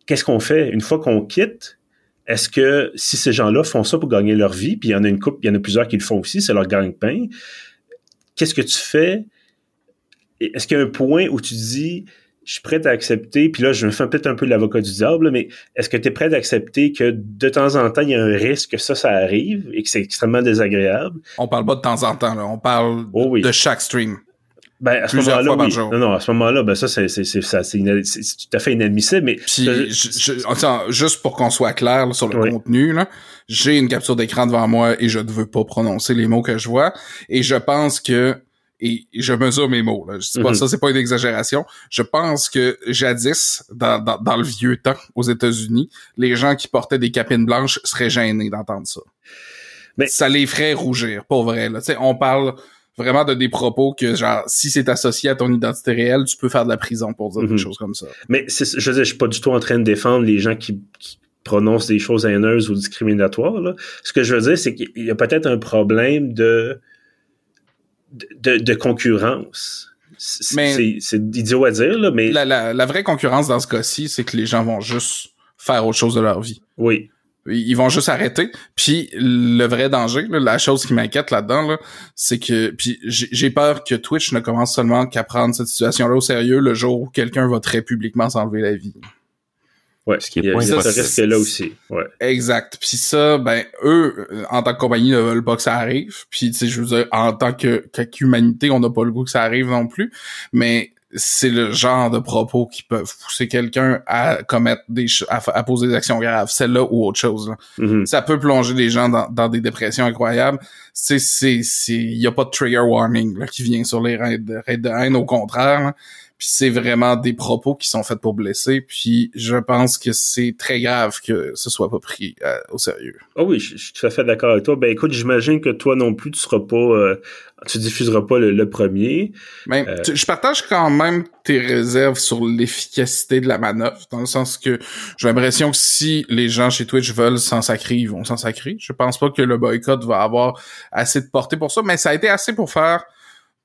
qu'est-ce qu'on fait? Une fois qu'on quitte? Est-ce que si ces gens-là font ça pour gagner leur vie, puis il y en a une coupe, il y en a plusieurs qui le font aussi, c'est leur gagne-pain, qu'est-ce que tu fais est-ce qu'il y a un point où tu dis, je suis prêt à accepter, puis là, je me fais peut-être un peu l'avocat du diable, mais est-ce que tu es prêt à accepter que de temps en temps, il y a un risque que ça, ça arrive et que c'est extrêmement désagréable?
On parle pas de temps en temps, là. on parle oh de chaque stream.
Ben, à ce moment-là, oui. Non, non, à ce moment-là, ben ça, c'est, c'est, c'est, c'est, tout à fait inadmissible, mais...
Puis, juste pour qu'on soit clair sur le contenu, là, j'ai une capture d'écran devant moi et je ne veux pas prononcer les mots que je vois, et je pense que et je mesure mes mots. Là. Je dis pas mhm. ça, c'est pas une exagération. Je pense que jadis, dans, dans, le vieux temps aux États-Unis, les gens qui portaient des capines blanches seraient gênés d'entendre ça. Mais ça les ferait rougir, pour vrai. Là. on parle vraiment de des propos que, genre, si c'est associé à ton identité réelle, tu peux faire de la prison pour dire des mhm. choses comme ça.
Mais je veux dire, je suis pas du tout en train de défendre les gens qui, qui prononcent des choses haineuses ou discriminatoires. Là. Ce que je veux dire, c'est qu'il y a peut-être un problème de de, concurrence. C'est idiot à dire, là, mais...
La, vraie concurrence dans ce cas-ci, c'est que les gens vont juste faire autre chose de leur vie.
Oui.
Ils vont juste arrêter. Puis le vrai danger, la chose qui m'inquiète là-dedans, c'est que puis j'ai peur que Twitch ne commence seulement qu'à prendre cette situation-là au sérieux le jour où quelqu'un va très publiquement s'enlever la vie.
Ouais, ce qui est ça, ça reste là aussi. Ouais.
Exact. Puis ça, ben eux, en tant que compagnie, ne veulent pas que ça arrive. Puis tu sais, je veux dire, en tant que qu'humanité, on n'a pas le goût que ça arrive non plus. Mais c'est le genre de propos qui peuvent pousser quelqu'un à commettre des à, poser des actions graves, celle-là ou autre chose. Mm-hmm. Ça peut plonger des gens dans, dans des dépressions incroyables. C'est c'est c'est il y a pas de trigger warning là, qui vient sur les raids de, de haine au contraire. Puis c'est vraiment des propos qui sont faits pour blesser. Puis je pense que c'est très grave que ce soit pas pris euh, au sérieux.
Oh oui, je, suis tout à fait d'accord avec toi. Ben écoute, j'imagine que toi non plus, tu seras pas, euh, tu diffuseras pas le, premier.
Mais euh, je partage quand même tes réserves sur l'efficacité de la manœuvre, dans le sens que j'ai l'impression que si les gens chez Twitch veulent s'en sacrer, ils vont s'en sacrer. Je pense pas que le boycott va avoir assez de portée pour ça, mais ça a été assez pour faire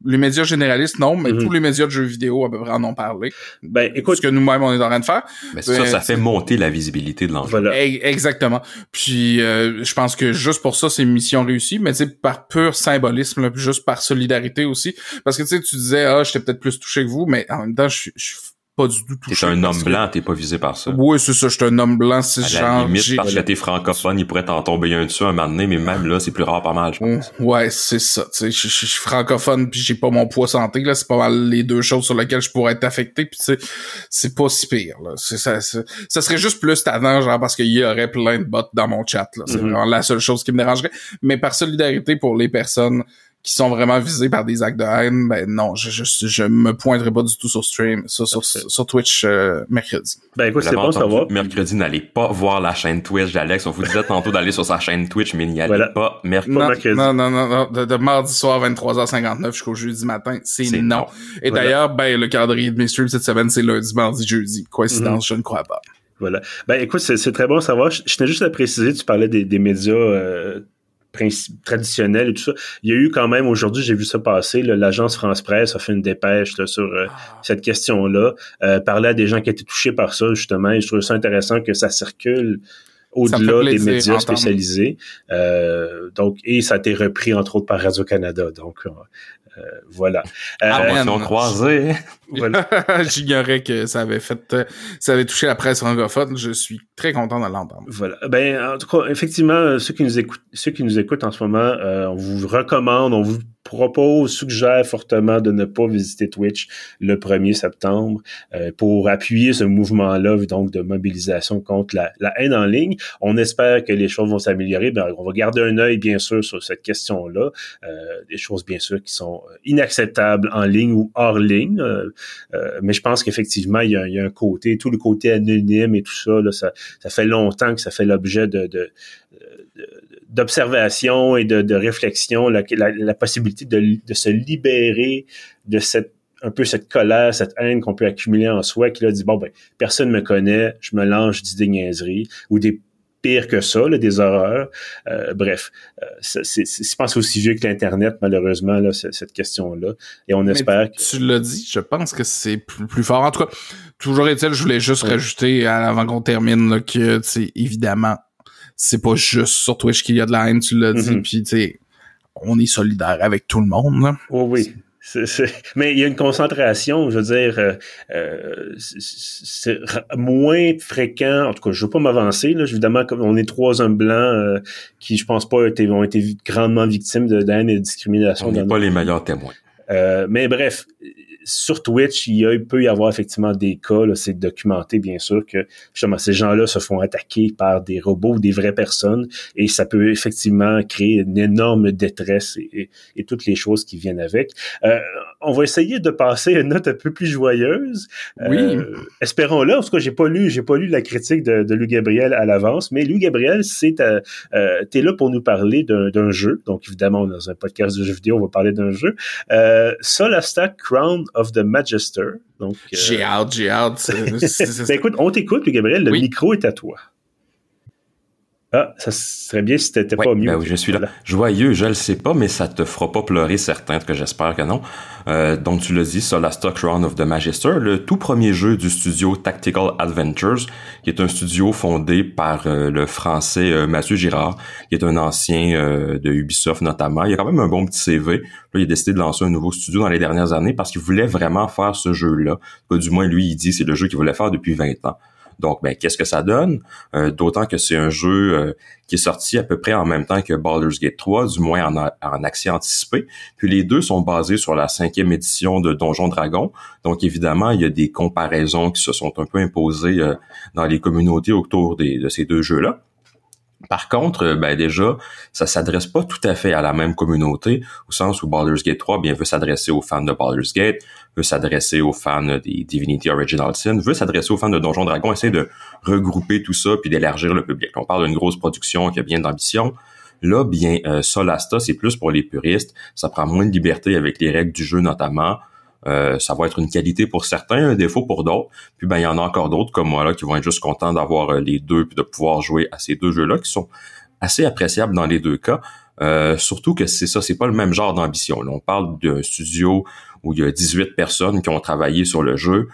Les médias généralistes, non, mais mhm. tous les médias de jeux vidéo à peu près en ont parlé.
Ben, écoute.
Ce que nous-mêmes, on est en train de faire.
Mais ça, ça fait monter la visibilité de l'enjeu.
Voilà. Exactement. Puis, euh, je pense que juste pour ça, c'est une mission réussie, mais tu sais, par pur symbolisme, juste par solidarité aussi. Parce que tu sais, tu disais, ah, j'étais peut-être plus touché que vous, mais en même temps, je suis pas du tout touché.
T'es un homme blanc, t'es pas visé par ça.
Oui, c'est ça, je suis un homme blanc, c'est
genre... À la limite, parce que t'es francophone, il pourrait t'en tomber un dessus un moment donné, mais même là, c'est plus rare pas mal, je pense.
Ouais, c'est ça, tu sais, je suis francophone puis j'ai pas mon poids santé, là, c'est pas mal les deux choses sur lesquelles je pourrais être affecté, puis tu sais, c'est pas si pire, là. C'est, ça, ça serait juste plus tannant, genre, parce qu'il y aurait plein de bots dans mon chat, là. C'est mm-hmm. vraiment la seule chose qui me dérangerait. Mais par solidarité pour les personnes qui sont vraiment visés par des actes de haine, ben non, je, je, je me pointerai pas du tout sur stream, sur, sur, sur Twitch euh, mercredi.
Ben écoute, c'est bon savoir.
Mercredi, n'allez pas voir la chaîne Twitch d'Alex. On vous disait tantôt d'aller sur sa chaîne Twitch, mais n'y allez pas mercredi.
Non, non, non, non, De, mardi soir 23h59 jusqu'au jeudi matin, c'est non. Et d'ailleurs, ben le calendrier de mes streams cette semaine, c'est lundi, mardi, jeudi. Coïncidence, mhm. je ne crois pas.
Voilà. Ben écoute, c'est très bon à savoir. Je, tenais juste à préciser, tu parlais des, des médias euh, traditionnel et tout ça. Il y a eu quand même, aujourd'hui, j'ai vu ça passer, l'agence France Presse a fait une dépêche sur euh, ah. cette question-là, euh, parler à des gens qui étaient touchés par ça, justement, et je trouve ça intéressant que ça circule au-delà des médias spécialisés. Euh, donc, et ça a été repris, entre autres, par Radio-Canada. Donc, euh, voilà.
Euh, on croisé.
Voilà. [laughs] J'ignorais que ça avait fait, euh, ça avait touché la presse anglophone. Je suis très content de l'entendre.
Voilà. Ben, en tout cas, effectivement, ceux qui nous écoutent, ceux qui nous écoutent en ce moment, on vous recommande, on vous propose, suggère fortement de ne pas visiter Twitch le 1er septembre euh, pour appuyer ce mouvement-là, donc de mobilisation contre la, haine en ligne. On espère que les choses vont s'améliorer. Ben, on va garder un œil, bien sûr, sur cette question-là. Euh, des choses, bien sûr, qui sont inacceptables en ligne ou hors ligne. Euh, mais je pense qu'effectivement, il, y, a, un côté, tout le côté anonyme et tout ça, là, ça, ça fait longtemps que ça fait l'objet de, de d'observation et de, de réflexion, la, la, possibilité de, de, se libérer de cette un peu cette colère, cette haine qu'on peut accumuler en soi, qui a dit bon ben personne me connaît, je me lance, je dis des niaiseries ou des pires que ça, là, des horreurs. Euh, bref, euh, c'est, je pense aussi vieux que l'internet malheureusement là, cette question-là, et on espère que
tu l'as dit, je pense que c'est plus, plus fort. En tout cas, toujours est-il, je voulais juste rajouter avant qu'on termine là, que c'est évidemment c'est pas juste sur Twitch qu'il y a de la haine, tu l'as dit, mhm. puis tu sais, on est solidaire avec tout le monde. Là.
oui. Mais il y a une concentration, je veux dire, euh, euh, c'est moins fréquent. En tout cas, je veux pas m'avancer. Là, évidemment, comme on est trois hommes blancs euh, qui, je pense pas, été, ont été grandement victimes de haine et de discrimination.
On n'est pas les meilleurs témoins.
mais bref, sur Twitch, il, peut y avoir effectivement des cas, c'est documenté bien sûr que justement ces gens-là se font attaquer par des robots ou des vraies personnes et ça peut effectivement créer une énorme détresse et, toutes les choses qui viennent avec. Euh, on va essayer de passer à une note un peu plus joyeuse.
Oui. Euh,
espérons-le. En tout cas, j'ai pas lu, j'ai pas lu la critique de, de Louis Gabriel à l'avance, mais Louis Gabriel, c'est, euh, euh t'es là pour nous parler d'un jeu. Donc évidemment, dans un podcast de jeux vidéo, on va parler d'un jeu. Euh, Crown of the Magister. Donc.
Euh, j'ai hâte, j'ai hâte. [laughs]
ben, écoute, on t'écoute, Gabriel. Le micro est à toi. Ah, ça serait bien si t'étais pas mieux.
Ben oui, je suis là. Joyeux, je le sais pas, mais ça te fera pas pleurer certain, que j'espère que non. Euh, donc tu l'as dit, Stock Run of the Magister, le tout premier jeu du studio Tactical Adventures, qui est un studio fondé par euh, le français euh, Mathieu Girard, qui est un ancien de Ubisoft notamment. Il a quand même un bon petit CV. Là, il a décidé de lancer un nouveau studio dans les dernières années parce qu'il voulait vraiment faire ce jeu-là. Du moins, lui, il dit c'est le jeu qu'il voulait faire depuis 20 ans. Donc, ben, qu'est-ce que ça donne? Euh, d'autant que c'est un jeu euh, qui est sorti à peu près en même temps que Baldur's Gate 3, du moins en, en, accès anticipé. Puis les deux sont basés sur la cinquième édition de Donjon Dragon. Donc, évidemment, il y a des comparaisons qui se sont un peu imposées euh, dans les communautés autour de ces deux jeux-là. Par contre, euh, ben déjà, ça s'adresse pas tout à fait à la même communauté, au sens où Baldur's Gate 3 bien veut s'adresser aux fans de Baldur's Gate, veut s'adresser aux fans des Divinity Original Sin, veut s'adresser aux fans de Donjon Dragon, essayer de regrouper tout ça puis d'élargir le public. On parle d'une grosse production qui a bien d'ambition. Là, bien, euh, Solasta, c'est plus pour les puristes. Ça prend moins de liberté avec les règles du jeu notamment. Euh, ça va être une qualité pour certains, un défaut pour d'autres. Puis ben il y en a encore d'autres comme moi là qui vont être juste contents d'avoir euh, les deux puis de pouvoir jouer à ces deux jeux-là qui sont assez appréciables dans les deux cas. Euh, surtout que c'est ça, c'est pas le même genre d'ambition. On parle d'un studio où il y a 18 personnes qui ont travaillé sur le jeu,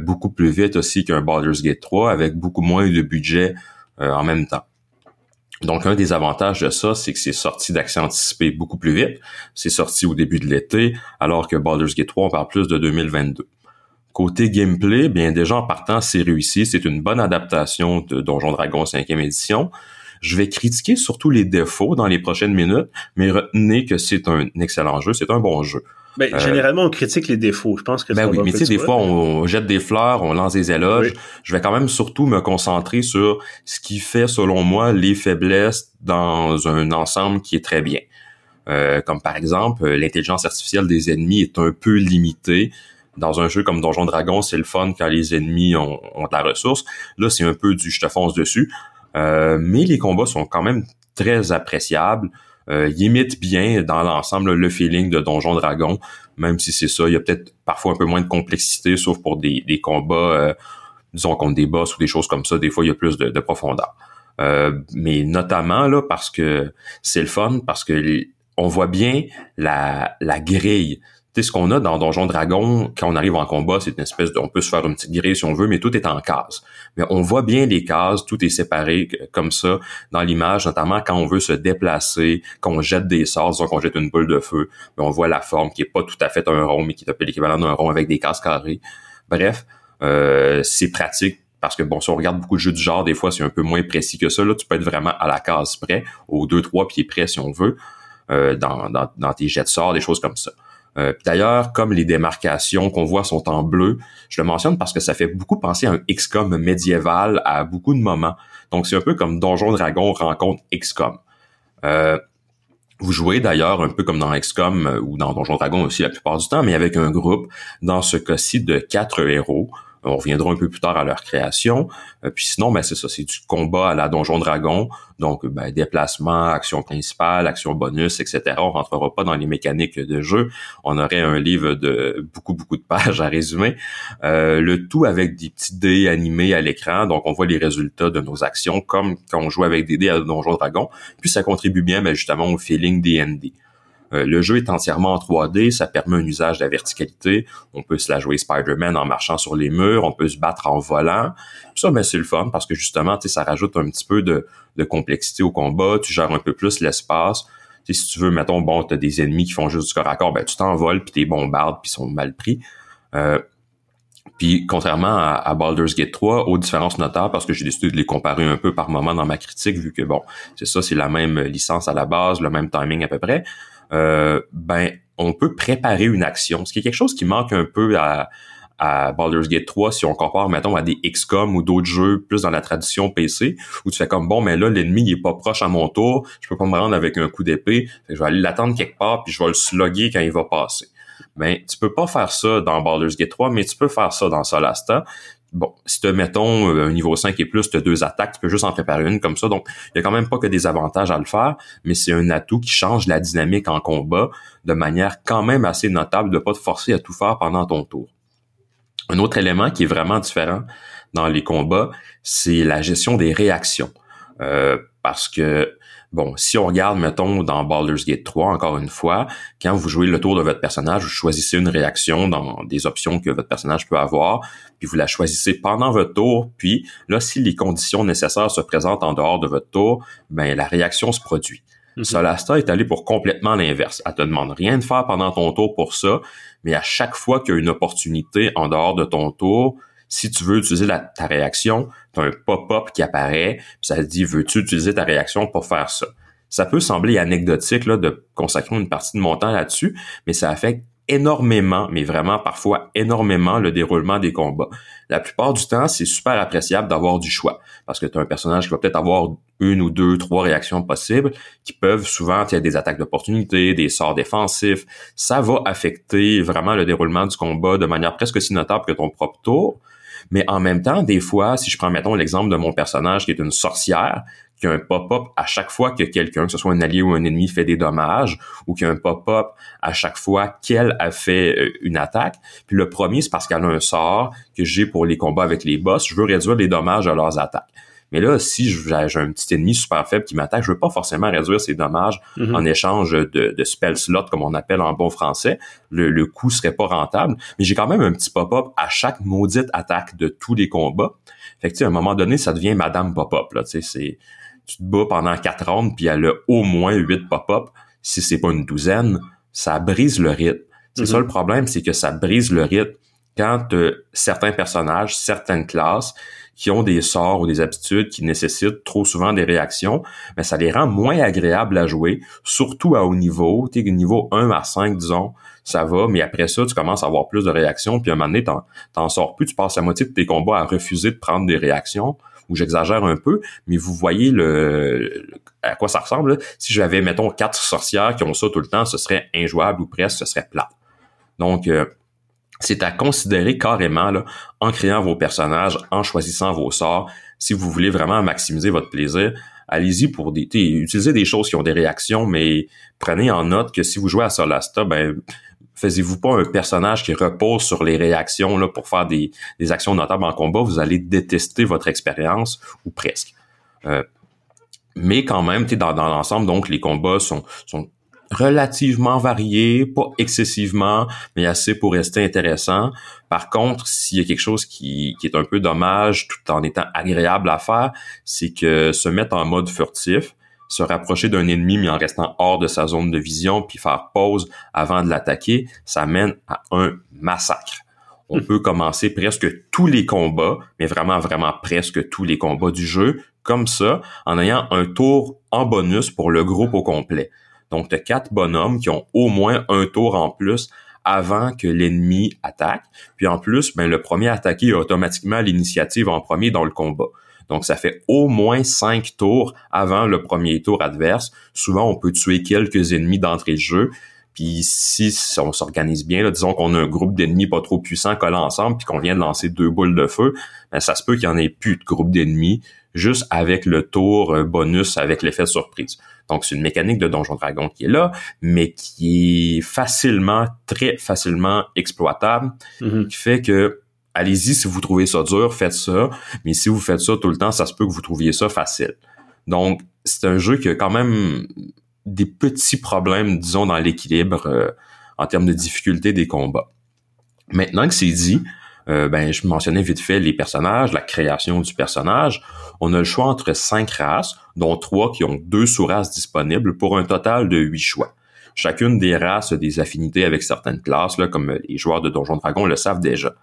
beaucoup plus vite aussi qu'un Baldur's Gate 3, avec beaucoup moins de budget en même temps. Donc, un des avantages de ça, c'est que c'est sorti d'accès anticipé beaucoup plus vite. C'est sorti au début de l'été, alors que Baldur's Gate 3, on parle plus de 2022. Côté gameplay, bien déjà en partant, c'est réussi. C'est une bonne adaptation de Donjon Dragon 5e édition. Je vais critiquer surtout les défauts dans les prochaines minutes, mais retenez que c'est un excellent jeu, c'est un bon jeu.
Ben, généralement, on critique les défauts. Je pense que
ben oui, mais tu sais, des fois, on jette des fleurs, on lance des éloges. Je vais quand même surtout me concentrer sur ce qui fait, selon moi, les faiblesses dans un ensemble qui est très bien. Euh, comme par exemple, l'intelligence artificielle des ennemis est un peu limitée. Dans un jeu comme Donjon Dragon, c'est le fun quand les ennemis ont, ont de la ressource. Là, c'est un peu du je te fonce dessus. Euh, mais les combats sont quand même très appréciables. Euh, ils imitent bien dans l'ensemble le feeling de Donjon Dragon, même si c'est ça, il y a peut-être parfois un peu moins de complexité, sauf pour des, des combats, euh, disons contre des boss ou des choses comme ça, des fois il y a plus de, de profondeur. Euh, mais notamment là parce que c'est le fun, parce que on voit bien la, la grille tu sais, ce qu'on a dans Donjon Dragon, quand on arrive en combat, c'est une espèce de, on peut se faire une petite grille si on veut, mais tout est en cases. On voit bien les cases, tout est séparé comme ça dans l'image, notamment quand on veut se déplacer, quand on jette des sorts, disons qu'on jette une boule de feu, mais on voit la forme qui est pas tout à fait un rond, mais qui est un peu l'équivalent d'un rond avec des cases carrées. Bref, euh, c'est pratique parce que bon, si on regarde beaucoup de jeux du genre, des fois c'est un peu moins précis que ça. Là, tu peux être vraiment à la case près, aux deux trois pieds près si on veut, euh, dans, dans, dans tes jets de sorts, des choses comme ça. Euh, D'ailleurs, comme les démarcations qu'on voit sont en bleu, je le mentionne parce que ça fait beaucoup penser à un XCOM médiéval à beaucoup de moments. Donc, c'est un peu comme Donjon Dragon rencontre XCOM. Euh, vous jouez d'ailleurs un peu comme dans XCOM euh, ou dans Donjon Dragon aussi la plupart du temps, mais avec un groupe, dans ce cas-ci, de quatre héros. On reviendra un peu plus tard à leur création. Euh, puis sinon, ben c'est ça, c'est du combat à la Donjon Dragon. Donc, ben, déplacement, action principale, action bonus, etc. On rentrera pas dans les mécaniques de jeu. On aurait un livre de beaucoup, beaucoup de pages à résumer. Euh, le tout avec des petits dés animés à l'écran. Donc, on voit les résultats de nos actions comme quand on joue avec des dés à Donjon Dragon. Puis, ça contribue bien, ben, justement, au feeling D&D. Euh, le jeu est entièrement en 3D, ça permet un usage de la verticalité. On peut se la jouer Spider-Man en marchant sur les murs, on peut se battre en volant. Ça, ben, c'est le fun parce que justement, ça rajoute un petit peu de, complexité au combat, tu gères un peu plus l'espace. si tu veux, mettons, bon, t'as des ennemis qui font juste du corps à corps, ben tu t'envoles, puis t'es bombardes, puis sont mal pris. Euh, puis contrairement à, à, Baldur's Gate 3, aux différences notables, parce que j'ai décidé de les comparer un peu par moment dans ma critique, vu que bon, c'est ça, c'est la même licence à la base, le même timing à peu près. Euh, ben on peut préparer une action, ce qui est quelque chose qui manque un peu à, à Baldur's Gate 3 si on compare mettons à des XCOM ou d'autres jeux plus dans la tradition PC où tu fais comme bon mais là l'ennemi il est pas proche à mon tour, je peux pas me rendre avec un coup d'épée, je vais aller l'attendre quelque part puis je vais le slugger quand il va passer. Ben tu peux pas faire ça dans Baldur's Gate 3 mais tu peux faire ça dans Solasta bon, si tu mettons, euh, un niveau 5 et plus, tu as deux attaques, tu peux juste en préparer une comme ça. Donc, il y a quand même pas que des avantages à le faire, mais c'est un atout qui change la dynamique en combat de manière quand même assez notable de pas te forcer à tout faire pendant ton tour. Un autre élément qui est vraiment différent dans les combats, c'est la gestion des réactions. Euh, parce que Bon, si on regarde, mettons, dans Baldur's Gate 3, encore une fois, quand vous jouez le tour de votre personnage, vous choisissez une réaction dans des options que votre personnage peut avoir, puis vous la choisissez pendant votre tour, puis là, si les conditions nécessaires se présentent en dehors de votre tour, ben la réaction se produit. Mm Solasta est allé pour complètement l'inverse. Elle te demande rien de faire pendant ton tour pour ça, mais à chaque fois qu'il y a une opportunité en dehors de ton tour, si tu veux utiliser ta réaction, tu as un pop-up qui apparaît, puis ça te dit veux-tu utiliser ta réaction pour faire ça? Ça peut sembler anecdotique là, de consacrer une partie de mon temps là-dessus, mais ça affecte énormément, mais vraiment parfois énormément le déroulement des combats. La plupart du temps, c'est super appréciable d'avoir du choix parce que tu as un personnage qui va peut-être avoir une ou deux, trois réactions possibles qui peuvent souvent, il y a des attaques d'opportunité, des sorts défensifs. Ça va affecter vraiment le déroulement du combat de manière presque aussi notable que ton propre tour. Mais en même temps, des fois, si je prends, mettons, l'exemple de mon personnage qui est une sorcière, qui a un pop-up à chaque fois que quelqu'un, que ce soit un allié ou un ennemi, fait des dommages, ou qui a un pop-up à chaque fois qu'elle a fait euh, une attaque. Puis le premier, c'est parce qu'elle a un sort que j'ai pour les combats avec les boss. Je veux réduire les dommages à leurs attaques. Mais là, si j'ai un petit ennemi super faible qui m'attaque, je veux pas forcément réduire ses dommages mhm. en échange de, de spell slot, comme on appelle en bon français. Le, le coût serait pas rentable. Mais j'ai quand même un petit pop-up à chaque maudite attaque de tous les combats. Fait que, à un moment donné, ça devient Madame Pop-up, là, tu sais, c'est, tu te bats pendant quatre rounds, puis elle a au moins huit pop-up. Si c'est pas une douzaine, ça brise le rythme. C'est ça mhm. le problème, c'est que ça brise le rythme quand certains personnages, certaines classes qui ont des sorts ou des aptitudes qui nécessitent trop souvent des réactions, mais ça les rend moins agréables à jouer, surtout à haut niveau, tu niveau 1 à 5, disons, ça va, mais après ça, tu commences à avoir plus de réactions, puis à un moment donné, t'en, sors plus, tu passes la moitié de tes combats à refuser de prendre des réactions, ou j'exagère un peu, mais vous voyez le, à quoi ça ressemble. Si j'avais, mettons, quatre sorcières qui ont ça tout le temps, ce serait injouable ou presque, ce serait plat. Donc, euh, c'est à considérer carrément là, en créant vos personnages, en choisissant vos sorts. Si vous voulez vraiment maximiser votre plaisir, allez-y pour des, utilisez des choses qui ont des réactions, mais prenez en note que si vous jouez à Solasta, ben faisiez-vous pas un personnage qui repose sur les réactions là pour faire des, actions notables en combat, vous allez détester votre expérience ou presque. Euh, mais quand même, dans, dans l'ensemble, donc les combats sont, sont relativement varié, pas excessivement, mais assez pour rester intéressant. Par contre, s'il y a quelque chose qui, qui est un peu dommage tout en étant agréable à faire, c'est que se mettre en mode furtif, se rapprocher d'un ennemi mais en restant hors de sa zone de vision, puis faire pause avant de l'attaquer, ça mène à un massacre. On hmm. peut commencer presque tous les combats, mais vraiment, vraiment presque tous les combats du jeu, comme ça, en ayant un tour en bonus pour le groupe au complet. Donc, tu as quatre bonhommes qui ont au moins un tour en plus avant que l'ennemi attaque. Puis en plus, ben, le premier attaqué a automatiquement l'initiative en premier dans le combat. Donc, ça fait au moins cinq tours avant le premier tour adverse. Souvent, on peut tuer quelques ennemis d'entrée de jeu. Puis si on s'organise bien, là, disons qu'on a un groupe d'ennemis pas trop puissants collés ensemble, puis qu'on vient de lancer deux boules de feu, ben, ça se peut qu'il y en ait plus de groupe d'ennemis, juste avec le tour euh, bonus avec l'effet surprise. Donc, c'est une mécanique de Donjon Dragon qui est là, mais qui est facilement, très facilement exploitable, mm-hmm. qui fait que allez-y si vous trouvez ça dur, faites ça, mais si vous faites ça tout le temps, ça se peut que vous trouviez ça facile. Donc, c'est un jeu qui a quand même des petits problèmes, disons, dans l'équilibre euh, en termes de difficulté des combats. Maintenant que c'est dit, euh, ben, je mentionnais vite fait les personnages, la création du personnage. On a le choix entre cinq races, dont trois qui ont deux sous-races disponibles pour un total de huit choix. Chacune des races a des affinités avec certaines classes, là, comme les joueurs de Donjon Dragon le savent déjà.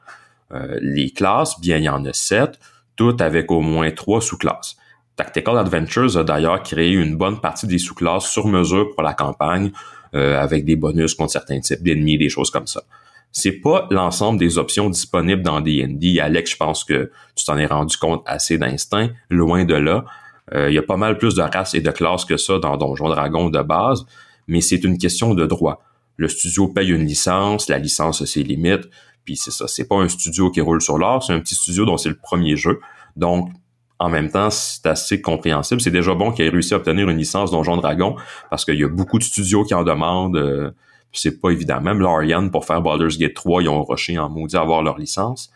Euh, les classes, bien, il y en a sept, toutes avec au moins trois sous-classes. Tactical Adventures a d'ailleurs créé une bonne partie des sous-classes sur mesure pour la campagne, euh, avec des bonus contre certains types d'ennemis, des choses comme ça c'est pas l'ensemble des options disponibles dans D&D. Alex, je pense que tu t'en es rendu compte assez d'instinct, loin de là. Euh, il y a pas mal plus de races et de classes que ça dans Donjon Dragon de base, mais c'est une question de droit. Le studio paye une licence, la licence a ses limites, puis c'est ça, c'est pas un studio qui roule sur l'or, c'est un petit studio dont c'est le premier jeu. Donc, en même temps, c'est assez compréhensible. C'est déjà bon qu'il ait réussi à obtenir une licence Donjon Dragon, parce qu'il y a beaucoup de studios qui en demandent. Euh, c'est pas évident. Même Larian, pour faire Baldur's Gate 3, ils ont rushé en maudit à avoir leur licence.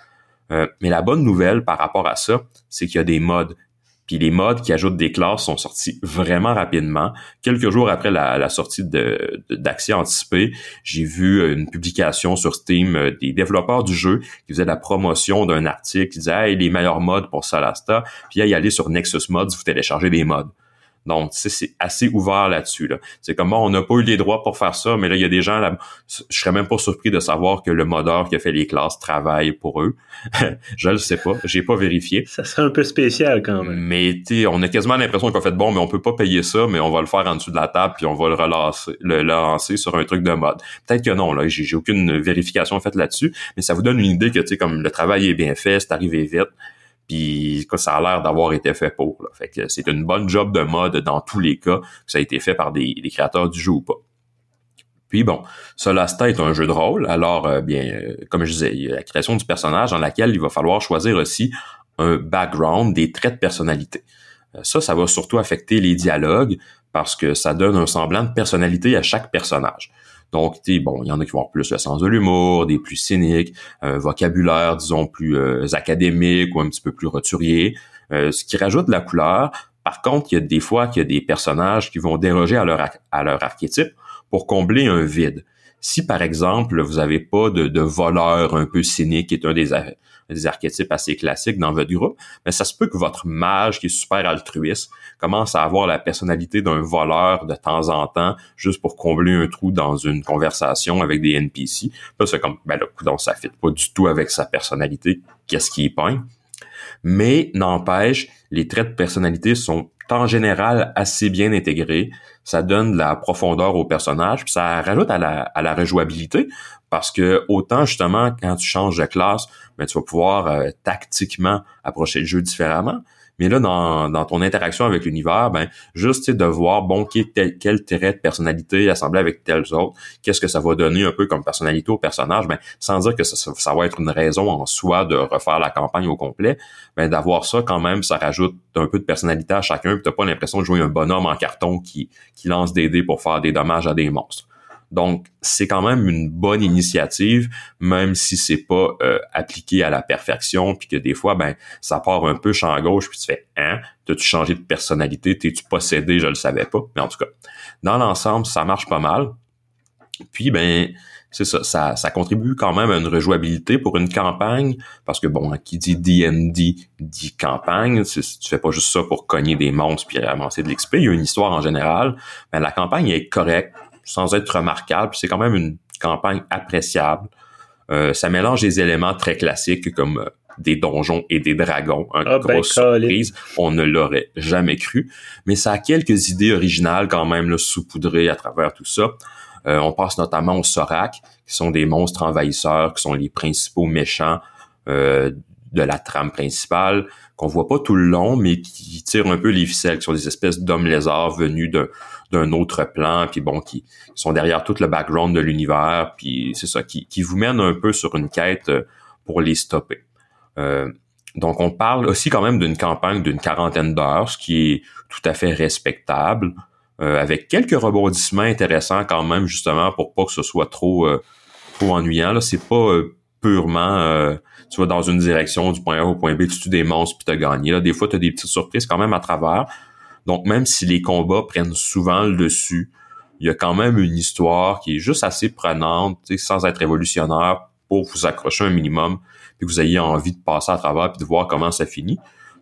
Euh, mais la bonne nouvelle par rapport à ça, c'est qu'il y a des modes. Puis les modes qui ajoutent des classes sont sortis vraiment rapidement. Quelques jours après la, sortie d'accès anticipé, j'ai vu une publication sur Steam euh, des développeurs du jeu qui faisaient la promotion d'un article qui disait hey, les meilleurs modes pour Solasta. Puis à y aller sur Nexus Mods, vous téléchargez des modes. Donc, c'est assez ouvert là-dessus. Là. C'est comme, on n'a pas eu les droits pour faire ça, mais là, il y a des gens, là, je serais même pas surpris de savoir que le modeur qui a fait les classes travaille pour eux. [laughs] je le sais pas, j'ai pas vérifié.
Ça serait un peu spécial quand même.
Mais on a quasiment l'impression qu'on fait bon, mais on peut pas payer ça, mais on va le faire en dessous de la table, puis on va le relancer, le lancer sur un truc de mode. Peut-être que non, là, j'ai aucune vérification faite là-dessus, mais ça vous donne une idée que, tu sais, comme le travail est bien fait, c'est arrivé vite puis ça a l'air d'avoir été fait pour. C'est une bonne job de mode dans tous les cas, que ça a été fait par des, créateurs du jeu ou pas. Puis bon, Solasta est un jeu de rôle, alors euh, bien, euh, comme je disais, il y a la création du personnage dans laquelle il va falloir choisir aussi un background, des traits de personnalité. Euh, ça, ça va surtout affecter les dialogues parce que ça donne un semblant de personnalité à chaque personnage. Donc, bon, il y en a qui vont avoir plus le sens de l'humour, des plus cyniques, un vocabulaire, disons, plus euh, académique ou un petit peu plus roturier. ce qui rajoute de la couleur. Par contre, il y a des fois qu'il y a des personnages qui vont déroger à leur archétype pour combler un vide. Si par exemple vous avez pas de, de voleur un peu cynique, qui est un des, archétypes assez classiques dans votre groupe, mais ça se peut que votre mage qui est super altruiste commence à avoir la personnalité d'un voleur de temps en temps, juste pour combler un trou dans une conversation avec des NPC. Là, c'est comme, ben là, donc ça fit pas du tout avec sa personnalité. Qu'est-ce qui est peint? Mais n'empêche, les traits de personnalité sont en général assez bien intégrés. Ça donne de la profondeur au personnage, puis ça rajoute à la, rejouabilité parce que autant justement quand tu changes de classe, ben, tu vas pouvoir euh, tactiquement approcher le jeu différemment. Mais là, dans, dans ton interaction avec l'univers, ben juste de voir bon quel, quel trait de personnalité assemblé avec tels autres, qu'est-ce que ça va donner un peu comme personnalité au personnage, ben sans dire que ça, ça, va être une raison en soi de refaire la campagne au complet, ben d'avoir ça quand même, ça rajoute un peu de personnalité à chacun, puis t'as pas l'impression de jouer un bonhomme en carton qui, qui lance des dés pour faire des dommages à des monstres. Donc, c'est quand même une bonne initiative, même si c'est pas euh, appliqué à la perfection, puis que des fois, ben, ça part un peu champ gauche, puis tu fais Hein? T'as-tu changé de personnalité? T'es-tu possédé? Je le savais pas. Mais en tout cas, dans l'ensemble, ça marche pas mal. Puis, ben, c'est ça, ça, ça contribue quand même à une rejouabilité pour une campagne, parce que bon, qui dit D&D dit campagne, tu fais pas juste ça pour cogner des monstres puis avancer de l'XP, il y a une histoire en général, mais la campagne est correcte, sans être remarquable. C'est quand même une campagne appréciable. Euh, ça mélange des éléments très classiques comme euh, des donjons et des dragons. Une ah, ben, grosse surprise. On ne l'aurait jamais cru. Mais ça a quelques idées originales quand même là, saupoudrées à travers tout ça. Euh, on passe notamment aux Sorak, qui sont des monstres envahisseurs, qui sont les principaux méchants de la trame principale, qu'on voit pas tout le long, mais qui tirent un peu les ficelles, qui sont des espèces d'hommes lézards venus de d'un autre plan, puis bon, qui sont derrière tout le background de l'univers, puis c'est ça, qui, qui vous mène un peu sur une quête euh, pour les stopper. Euh, donc, on parle aussi quand même d'une campagne d'une quarantaine d'heures, ce qui est tout à fait respectable, euh, avec quelques rebondissements intéressants quand même, justement, pour pas que ce soit trop, trop ennuyant. Là, c'est pas purement, tu vas dans une direction du point A au point B, tu tues des monstres puis t'as gagné. Là, des fois, tu as des petites surprises quand même à travers. Donc, même si les combats prennent souvent le dessus, il y a quand même une histoire qui est juste assez prenante, sans être révolutionnaire, pour vous accrocher un minimum, puis que vous ayez envie de passer à travers puis de voir comment ça finit.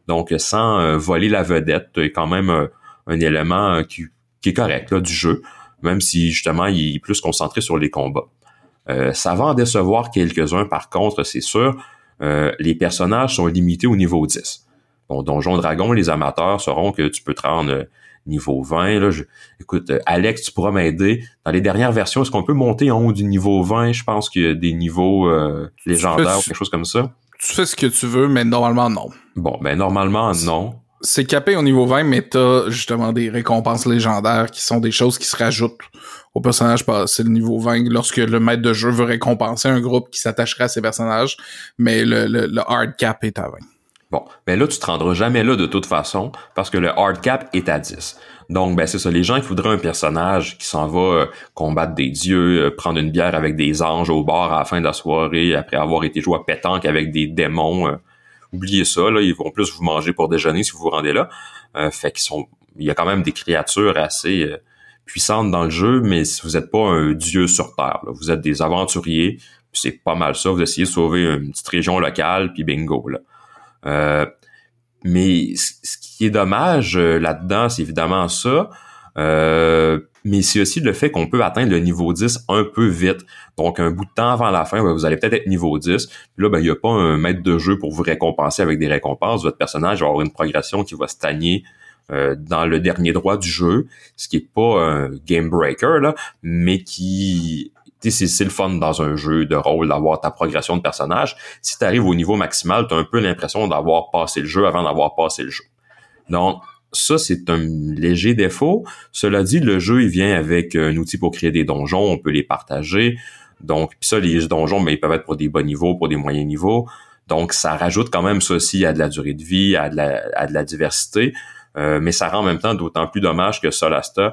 Donc, sans euh, voler la vedette, a quand même euh, un élément euh, qui, est correct là, du jeu, même si justement il est plus concentré sur les combats. ça va en décevoir quelques-uns, par contre, c'est sûr. les personnages sont limités au niveau 10. Bon, Donjon Dragon, les amateurs sauront que tu peux te rendre euh, niveau 20. Là, écoute, euh, Alex, tu pourras m'aider. Dans les dernières versions, est-ce qu'on peut monter en haut du niveau 20? Je pense qu'il y a des niveaux euh, légendaires ou quelque chose comme ça.
Tu fais ce que tu veux, mais normalement, non.
Bon, ben normalement, non.
C'est capé au niveau 20, mais t'as justement des récompenses légendaires qui sont des choses qui se rajoutent au personnage passé le niveau 20 lorsque le maître de jeu veut récompenser un groupe qui s'attacherait à ces personnages, mais le, le, le hard cap est à 20.
Bon, ben là, tu te rendras jamais là de toute façon parce que le hard cap est à 10. Donc, ben c'est ça. Les gens qui voudraient un personnage qui s'en va euh, combattre des dieux, euh, prendre une bière avec des anges au bord à la fin de la soirée, après avoir été joué à pétanque avec des démons, euh, oubliez ça. Là, ils vont plus vous manger pour déjeuner si vous vous rendez là. fait qu'ils sont, il y a quand même des créatures assez puissantes dans le jeu, mais si vous n'êtes pas un dieu sur terre, vous êtes des aventuriers, c'est pas mal ça. Vous essayez de sauver une petite région locale, puis bingo là. Euh, mais ce qui est dommage euh, là-dedans, c'est évidemment ça. Euh, mais c'est aussi le fait qu'on peut atteindre le niveau 10 un peu vite. Donc, un bout de temps avant la fin, vous allez peut-être être niveau 10. Puis là, ben, il n'y a pas un maître de jeu pour vous récompenser avec des récompenses. Votre personnage va avoir une progression qui va stagner dans le dernier droit du jeu, ce qui est pas un game breaker, là, mais qui c'est le fun dans un jeu de rôle d'avoir ta progression de personnage. Si tu arrives au niveau maximal, tu as un peu l'impression d'avoir passé le jeu avant d'avoir passé le jeu. Donc, ça, c'est un léger défaut. Cela dit, le jeu, il vient avec un outil pour créer des donjons, on peut les partager. Donc, puis ça, les donjons, mais ils peuvent être pour des bas niveaux, pour des moyens niveaux. Donc, ça rajoute quand même ça aussi à de la durée de vie, à de la, à de la diversité. Euh, mais ça rend en même temps d'autant plus dommage que Solasta, euh,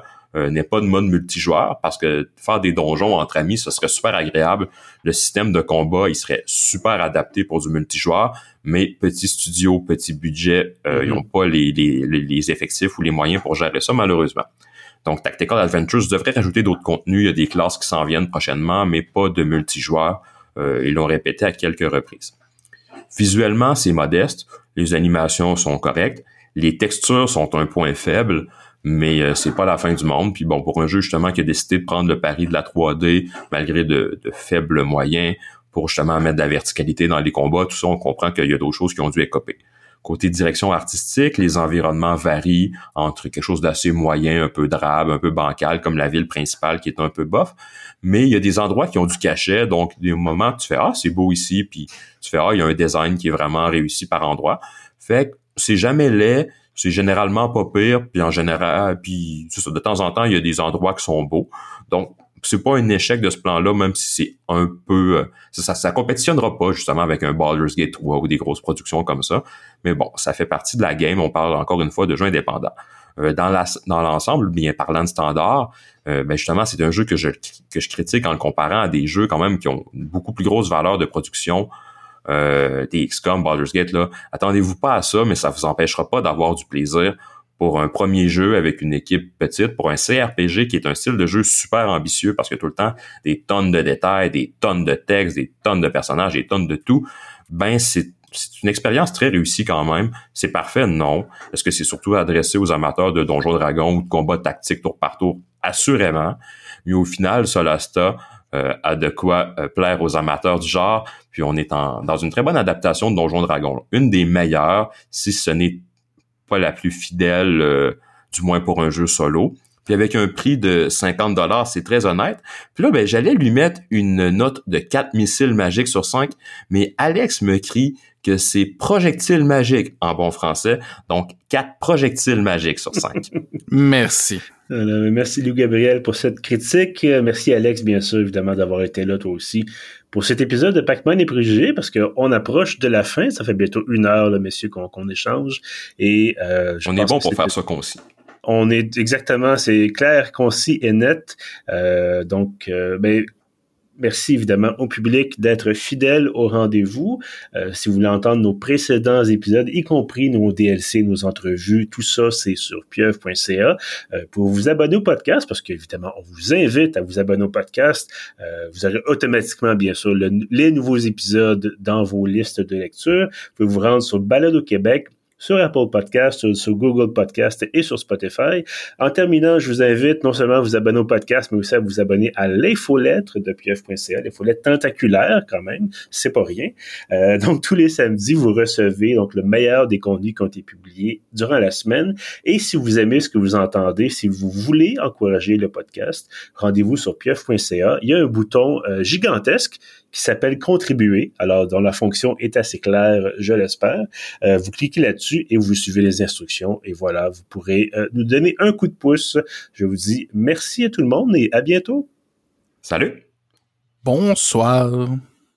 n'ait pas de mode multijoueur parce que faire des donjons entre amis, ce serait super agréable. Le système de combat, il serait super adapté pour du multijoueur, mais petit studio, petit budget, euh, ils n'ont mm-hmm. pas les, les, les, effectifs ou les moyens pour gérer ça, malheureusement. Donc, Tactical Adventures devrait rajouter d'autres contenus. Il y a des classes qui s'en viennent prochainement, mais pas de multijoueur. Euh, ils l'ont répété à quelques reprises. Visuellement, c'est modeste. Les animations sont correctes. Les textures sont un point faible, mais euh, c'est pas la fin du monde. Puis bon, pour un jeu justement qui a décidé de prendre le pari de la 3D malgré de, faibles moyens pour justement mettre de la verticalité dans les combats, tout ça, on comprend qu'il y a d'autres choses qui ont dû écoper. Côté direction artistique, les environnements varient entre quelque chose d'assez moyen, un peu drabe, un peu bancal, comme la ville principale qui est un peu bof. Mais il y a des endroits qui ont du cachet, donc des moments tu fais Ah, c'est beau ici, puis tu fais Ah, il y a un design qui est vraiment réussi par endroit. Fait que c'est jamais laid, c'est généralement pas pire, puis en général, puis de temps en temps, il y a des endroits qui sont beaux. Donc, c'est pas un échec de ce plan-là, même si c'est un peu... Euh, ça, ça, compétitionnera pas justement avec un Baldur's Gate 3 ou des grosses productions comme ça. Mais bon, ça fait partie de la game. On parle encore une fois de jeux indépendants. Euh, dans la, dans l'ensemble, bien parlant de standard, euh, ben justement, c'est un jeu que je, que je critique en le comparant à des jeux quand même qui ont beaucoup plus grosse valeur de production euh, des XCOM, Baldur's Gate, là, attendez-vous pas à ça, mais ça vous empêchera pas d'avoir du plaisir pour un premier jeu avec une équipe petite, pour un CRPG qui est un style de jeu super ambitieux parce que tout le temps des tonnes de détails, des tonnes de textes, des tonnes de personnages, des tonnes de tout, ben c'est une expérience très réussie quand même. C'est parfait, non. Est-ce que c'est surtout adressé aux amateurs de Donjons Dragons ou de combats tactiques tour par tour? Assurément. Mais au final, Solasta euh, a de quoi euh, plaire aux amateurs du genre. Puis on est dans une très bonne adaptation de Donjons Dragons. Une des meilleures, si ce n'est pas la plus fidèle, euh, du moins pour un jeu solo. Puis avec un prix de 50 dollars, c'est très honnête. Puis là, ben, j'allais lui mettre une note de 4 missiles magiques sur 5, mais Alex me crie que c'est projectiles magiques en bon français. Donc, 4 projectiles magiques sur 5. [laughs]
Merci.
Merci Lou Gabriel pour cette critique. Merci Alex, bien sûr, évidemment, d'avoir été là toi aussi pour cet épisode de Pac-Man et Préjugés, parce qu'on approche de la fin. Ça fait bientôt une heure, là, messieurs, qu'on échange. Et,
euh, On est bon pour faire ça concis
on est exactement, c'est clair, concis et net. Euh, donc, euh, ben, Merci évidemment au public d'être fidèle au rendez-vous. Euh, si vous voulez entendre nos précédents épisodes, y compris nos DLC, nos entrevues, tout ça, c'est sur pieuvre.ca. Euh, pour vous abonner au podcast, parce qu'évidemment, on vous invite à vous abonner au podcast. Euh, vous aurez automatiquement, bien sûr, les nouveaux épisodes dans vos listes de lecture. Vous pouvez vous rendre sur Balado Québec sur Apple Podcast, sur, Google Podcast et sur Spotify. En terminant, je vous invite non seulement à vous abonner au podcast, mais aussi à vous abonner à l'infolettre de pieuf.ca, l'infolettre tentaculaire quand même, c'est pas rien. Euh, donc tous les samedis, vous recevez donc le meilleur des contenus qui ont été publiés durant la semaine. Et si vous aimez ce que vous entendez, si vous voulez encourager le podcast, rendez-vous sur pieuf.ca. Il y a un bouton euh, gigantesque qui s'appelle Contribuer, alors dont la fonction est assez claire, je l'espère. Euh, vous cliquez là-dessus et vous suivez les instructions et voilà, vous pourrez euh, nous donner un coup de pouce. Je vous dis merci à tout le monde et à bientôt.
Salut.
Bonsoir.